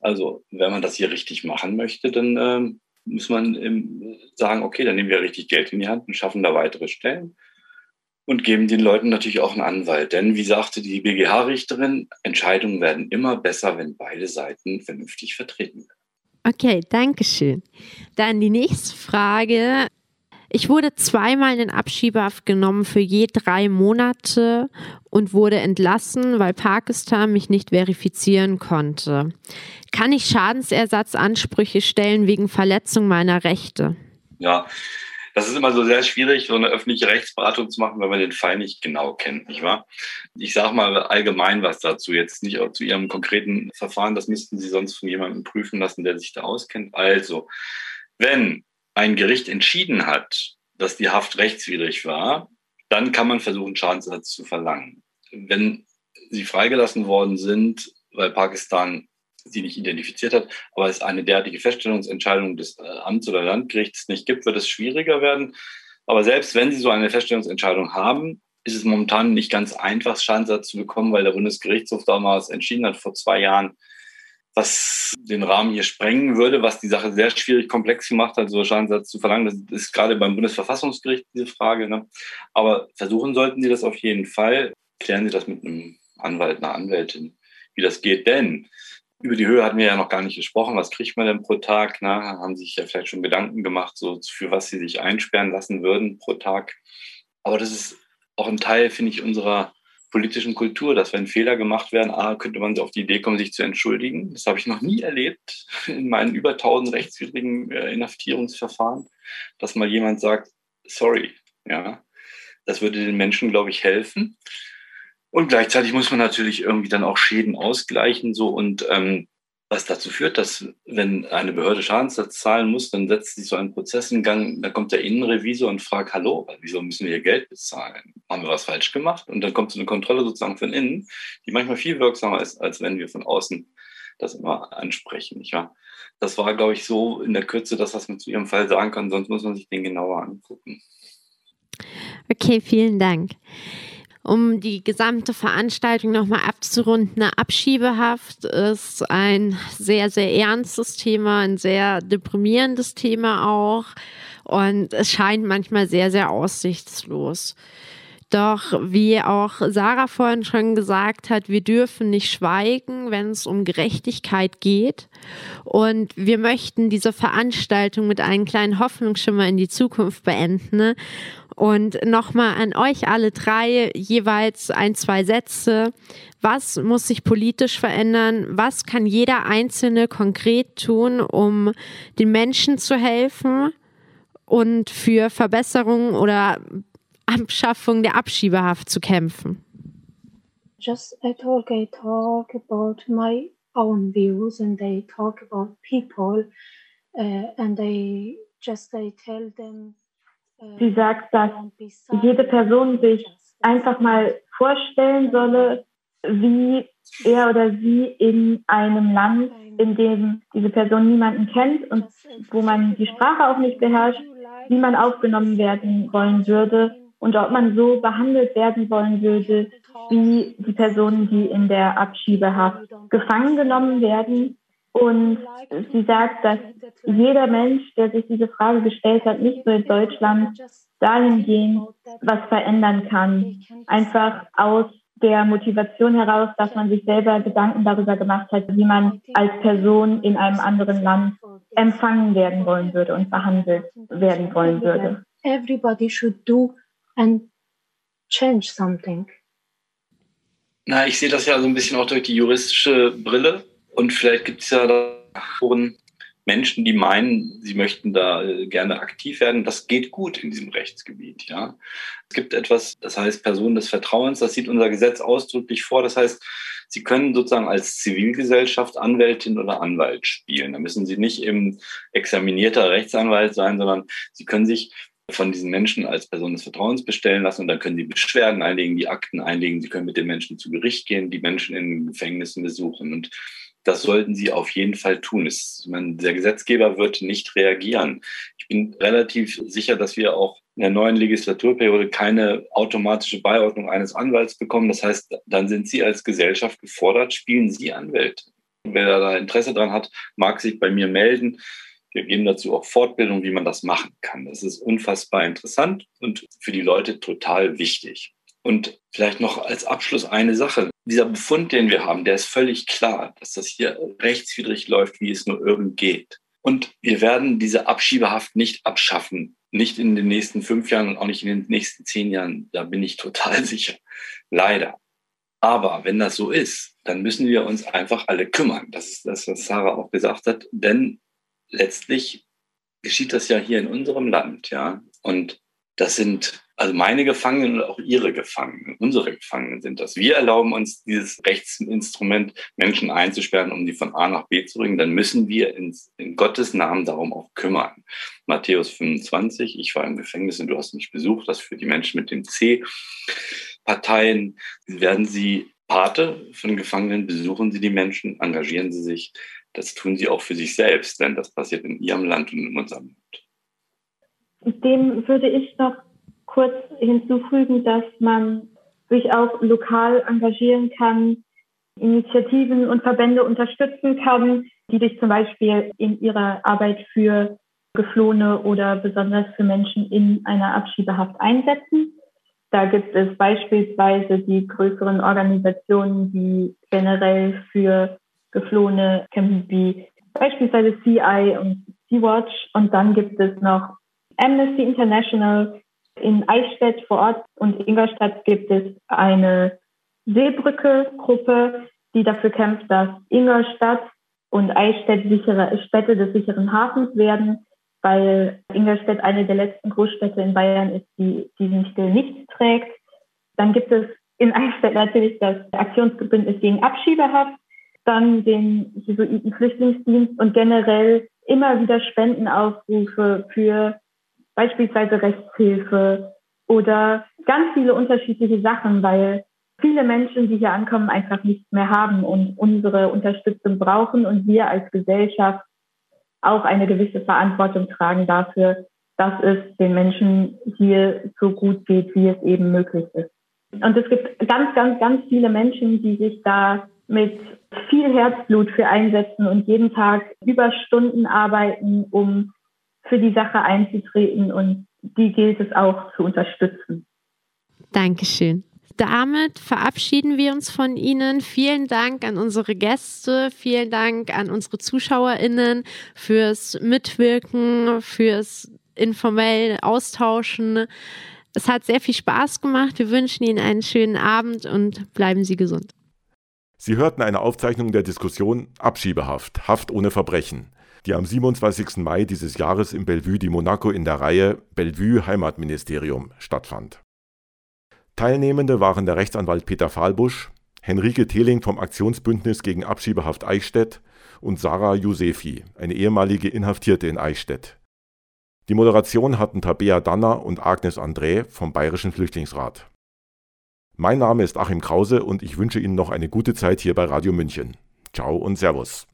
Speaker 4: Also wenn man das hier richtig machen möchte, dann äh, muss man ähm, sagen, okay, dann nehmen wir richtig Geld in die Hand und schaffen da weitere Stellen und geben den Leuten natürlich auch einen Anwalt. Denn wie sagte die BGH-Richterin, Entscheidungen werden immer besser, wenn beide Seiten vernünftig vertreten werden.
Speaker 2: Okay, danke schön. Dann die nächste Frage. Ich wurde zweimal in Abschiebehaft genommen für je drei Monate und wurde entlassen, weil Pakistan mich nicht verifizieren konnte. Kann ich Schadensersatzansprüche stellen wegen Verletzung meiner Rechte?
Speaker 4: Ja, das ist immer so sehr schwierig, so eine öffentliche Rechtsberatung zu machen, wenn man den Fall nicht genau kennt, nicht wahr? Ich sage mal allgemein was dazu, jetzt nicht auch zu Ihrem konkreten Verfahren, das müssten Sie sonst von jemandem prüfen lassen, der sich da auskennt. Also, wenn ein Gericht entschieden hat, dass die Haft rechtswidrig war, dann kann man versuchen, Schadensersatz zu verlangen. Wenn sie freigelassen worden sind, weil Pakistan sie nicht identifiziert hat, aber es eine derartige Feststellungsentscheidung des äh, Amts- oder Landgerichts nicht gibt, wird es schwieriger werden. Aber selbst wenn Sie so eine Feststellungsentscheidung haben, ist es momentan nicht ganz einfach, Schadensersatz zu bekommen, weil der Bundesgerichtshof damals entschieden hat, vor zwei Jahren, was den Rahmen hier sprengen würde, was die Sache sehr schwierig komplex gemacht hat, so Schadensersatz zu verlangen. Das ist gerade beim Bundesverfassungsgericht diese Frage. Ne? Aber versuchen sollten Sie das auf jeden Fall. Klären Sie das mit einem Anwalt, einer Anwältin, wie das geht. Denn über die Höhe hatten wir ja noch gar nicht gesprochen. Was kriegt man denn pro Tag? Na, haben sich ja vielleicht schon Gedanken gemacht, so für was sie sich einsperren lassen würden pro Tag. Aber das ist auch ein Teil, finde ich, unserer politischen Kultur, dass wenn Fehler gemacht werden, ah, könnte man auf die Idee kommen, sich zu entschuldigen. Das habe ich noch nie erlebt in meinen über 1000 rechtswidrigen äh, Inhaftierungsverfahren, dass mal jemand sagt, sorry, ja. Das würde den Menschen, glaube ich, helfen. Und gleichzeitig muss man natürlich irgendwie dann auch Schäden ausgleichen, so und ähm, was dazu führt, dass wenn eine Behörde Schadensersatz zahlen muss, dann setzt sich so ein Prozess in Gang, dann kommt der Innenrevisor und fragt, hallo, wieso müssen wir hier Geld bezahlen? Haben wir was falsch gemacht? Und dann kommt so eine Kontrolle sozusagen von innen, die manchmal viel wirksamer ist, als wenn wir von außen das immer ansprechen. Nicht wahr? Das war, glaube ich, so in der Kürze das, was man zu Ihrem Fall sagen kann, sonst muss man sich den genauer angucken.
Speaker 2: Okay, vielen Dank um die gesamte Veranstaltung nochmal abzurunden, eine Abschiebehaft ist ein sehr, sehr ernstes Thema, ein sehr deprimierendes Thema auch. Und es scheint manchmal sehr, sehr aussichtslos. Doch wie auch Sarah vorhin schon gesagt hat, wir dürfen nicht schweigen, wenn es um Gerechtigkeit geht. Und wir möchten diese Veranstaltung mit einem kleinen Hoffnungsschimmer in die Zukunft beenden. Und nochmal an euch alle drei jeweils ein, zwei Sätze. Was muss sich politisch verändern? Was kann jeder Einzelne konkret tun, um den Menschen zu helfen und für Verbesserungen oder Abschaffung der Abschiebehaft zu kämpfen?
Speaker 6: Just I talk, I talk about my own views and they talk about people uh, and they just I tell them
Speaker 5: Sie sagt, dass jede Person sich einfach mal vorstellen solle, wie er oder sie in einem Land, in dem diese Person niemanden kennt und wo man die Sprache auch nicht beherrscht, wie man aufgenommen werden wollen würde und ob man so behandelt werden wollen würde, wie die Personen, die in der Abschiebehaft gefangen genommen werden. Und sie sagt, dass jeder Mensch, der sich diese Frage gestellt hat, nicht nur in Deutschland, dahingehend was verändern kann. Einfach aus der Motivation heraus, dass man sich selber Gedanken darüber gemacht hat, wie man als Person in einem anderen Land empfangen werden wollen würde und behandelt werden wollen würde.
Speaker 6: Everybody should do and change something.
Speaker 4: Na, ich sehe das ja so ein bisschen auch durch die juristische Brille. Und vielleicht gibt es ja da Menschen, die meinen, sie möchten da äh, gerne aktiv werden. Das geht gut in diesem Rechtsgebiet. Ja, es gibt etwas, das heißt Personen des Vertrauens. Das sieht unser Gesetz ausdrücklich vor. Das heißt, Sie können sozusagen als Zivilgesellschaft Anwältin oder Anwalt spielen. Da müssen Sie nicht eben examinierter Rechtsanwalt sein, sondern Sie können sich von diesen Menschen als Person des Vertrauens bestellen lassen und dann können sie Beschwerden einlegen, die Akten einlegen, sie können mit den Menschen zu Gericht gehen, die Menschen in Gefängnissen besuchen und das sollten sie auf jeden Fall tun. Es, meine, der Gesetzgeber wird nicht reagieren. Ich bin relativ sicher, dass wir auch in der neuen Legislaturperiode keine automatische Beiordnung eines Anwalts bekommen. Das heißt, dann sind Sie als Gesellschaft gefordert, spielen Sie Anwälte. Wer da Interesse dran hat, mag sich bei mir melden. Wir geben dazu auch Fortbildung, wie man das machen kann. Das ist unfassbar interessant und für die Leute total wichtig. Und vielleicht noch als Abschluss eine Sache. Dieser Befund, den wir haben, der ist völlig klar, dass das hier rechtswidrig läuft, wie es nur irgend geht. Und wir werden diese Abschiebehaft nicht abschaffen. Nicht in den nächsten fünf Jahren und auch nicht in den nächsten zehn Jahren. Da bin ich total sicher. Leider. Aber wenn das so ist, dann müssen wir uns einfach alle kümmern. Das ist das, was Sarah auch gesagt hat. Denn letztlich geschieht das ja hier in unserem Land, ja. Und das sind also meine Gefangenen und auch ihre Gefangenen, unsere Gefangenen sind das. Wir erlauben uns dieses Rechtsinstrument, Menschen einzusperren, um die von A nach B zu bringen. Dann müssen wir ins, in Gottes Namen darum auch kümmern. Matthäus 25, ich war im Gefängnis und du hast mich besucht. Das für die Menschen mit den C-Parteien. Werden sie Pate von Gefangenen, besuchen sie die Menschen, engagieren sie sich. Das tun sie auch für sich selbst, denn das passiert in ihrem Land und in unserem Land.
Speaker 5: Dem würde ich noch kurz hinzufügen, dass man sich auch lokal engagieren kann, Initiativen und Verbände unterstützen kann, die sich zum Beispiel in ihrer Arbeit für Geflohene oder besonders für Menschen in einer Abschiebehaft einsetzen. Da gibt es beispielsweise die größeren Organisationen, die generell für Geflohene kämpfen, wie beispielsweise CI und Sea-Watch. Und dann gibt es noch Amnesty International, in Eichstätt vor Ort und Ingolstadt gibt es eine Seebrücke-Gruppe, die dafür kämpft, dass Ingolstadt und Eichstätt sichere Städte des sicheren Hafens werden, weil Ingolstadt eine der letzten Großstädte in Bayern ist, die diesen Stil nicht trägt. Dann gibt es in Eichstätt natürlich das Aktionsbündnis gegen Abschiebehaft, dann den Jesuiten Flüchtlingsdienst und generell immer wieder Spendenaufrufe für beispielsweise Rechtshilfe oder ganz viele unterschiedliche Sachen, weil viele Menschen, die hier ankommen, einfach nichts mehr haben und unsere Unterstützung brauchen und wir als Gesellschaft auch eine gewisse Verantwortung tragen dafür, dass es den Menschen hier so gut geht, wie es eben möglich ist. Und es gibt ganz, ganz, ganz viele Menschen, die sich da mit viel Herzblut für einsetzen und jeden Tag Überstunden arbeiten, um für die Sache einzutreten und die gilt es auch zu unterstützen.
Speaker 2: Dankeschön. Damit verabschieden wir uns von Ihnen. Vielen Dank an unsere Gäste, vielen Dank an unsere ZuschauerInnen fürs Mitwirken, fürs informell Austauschen. Es hat sehr viel Spaß gemacht. Wir wünschen Ihnen einen schönen Abend und bleiben Sie gesund.
Speaker 1: Sie hörten eine Aufzeichnung der Diskussion Abschiebehaft, Haft ohne Verbrechen die am 27. Mai dieses Jahres im Bellevue di Monaco in der Reihe Bellevue Heimatministerium stattfand. Teilnehmende waren der Rechtsanwalt Peter Fahlbusch, Henrike Thehling vom Aktionsbündnis gegen Abschiebehaft Eichstätt und Sarah Josefi, eine ehemalige Inhaftierte in Eichstätt. Die Moderation hatten Tabea Danner und Agnes André vom Bayerischen Flüchtlingsrat. Mein Name ist Achim Krause und ich wünsche Ihnen noch eine gute Zeit hier bei Radio München. Ciao und Servus.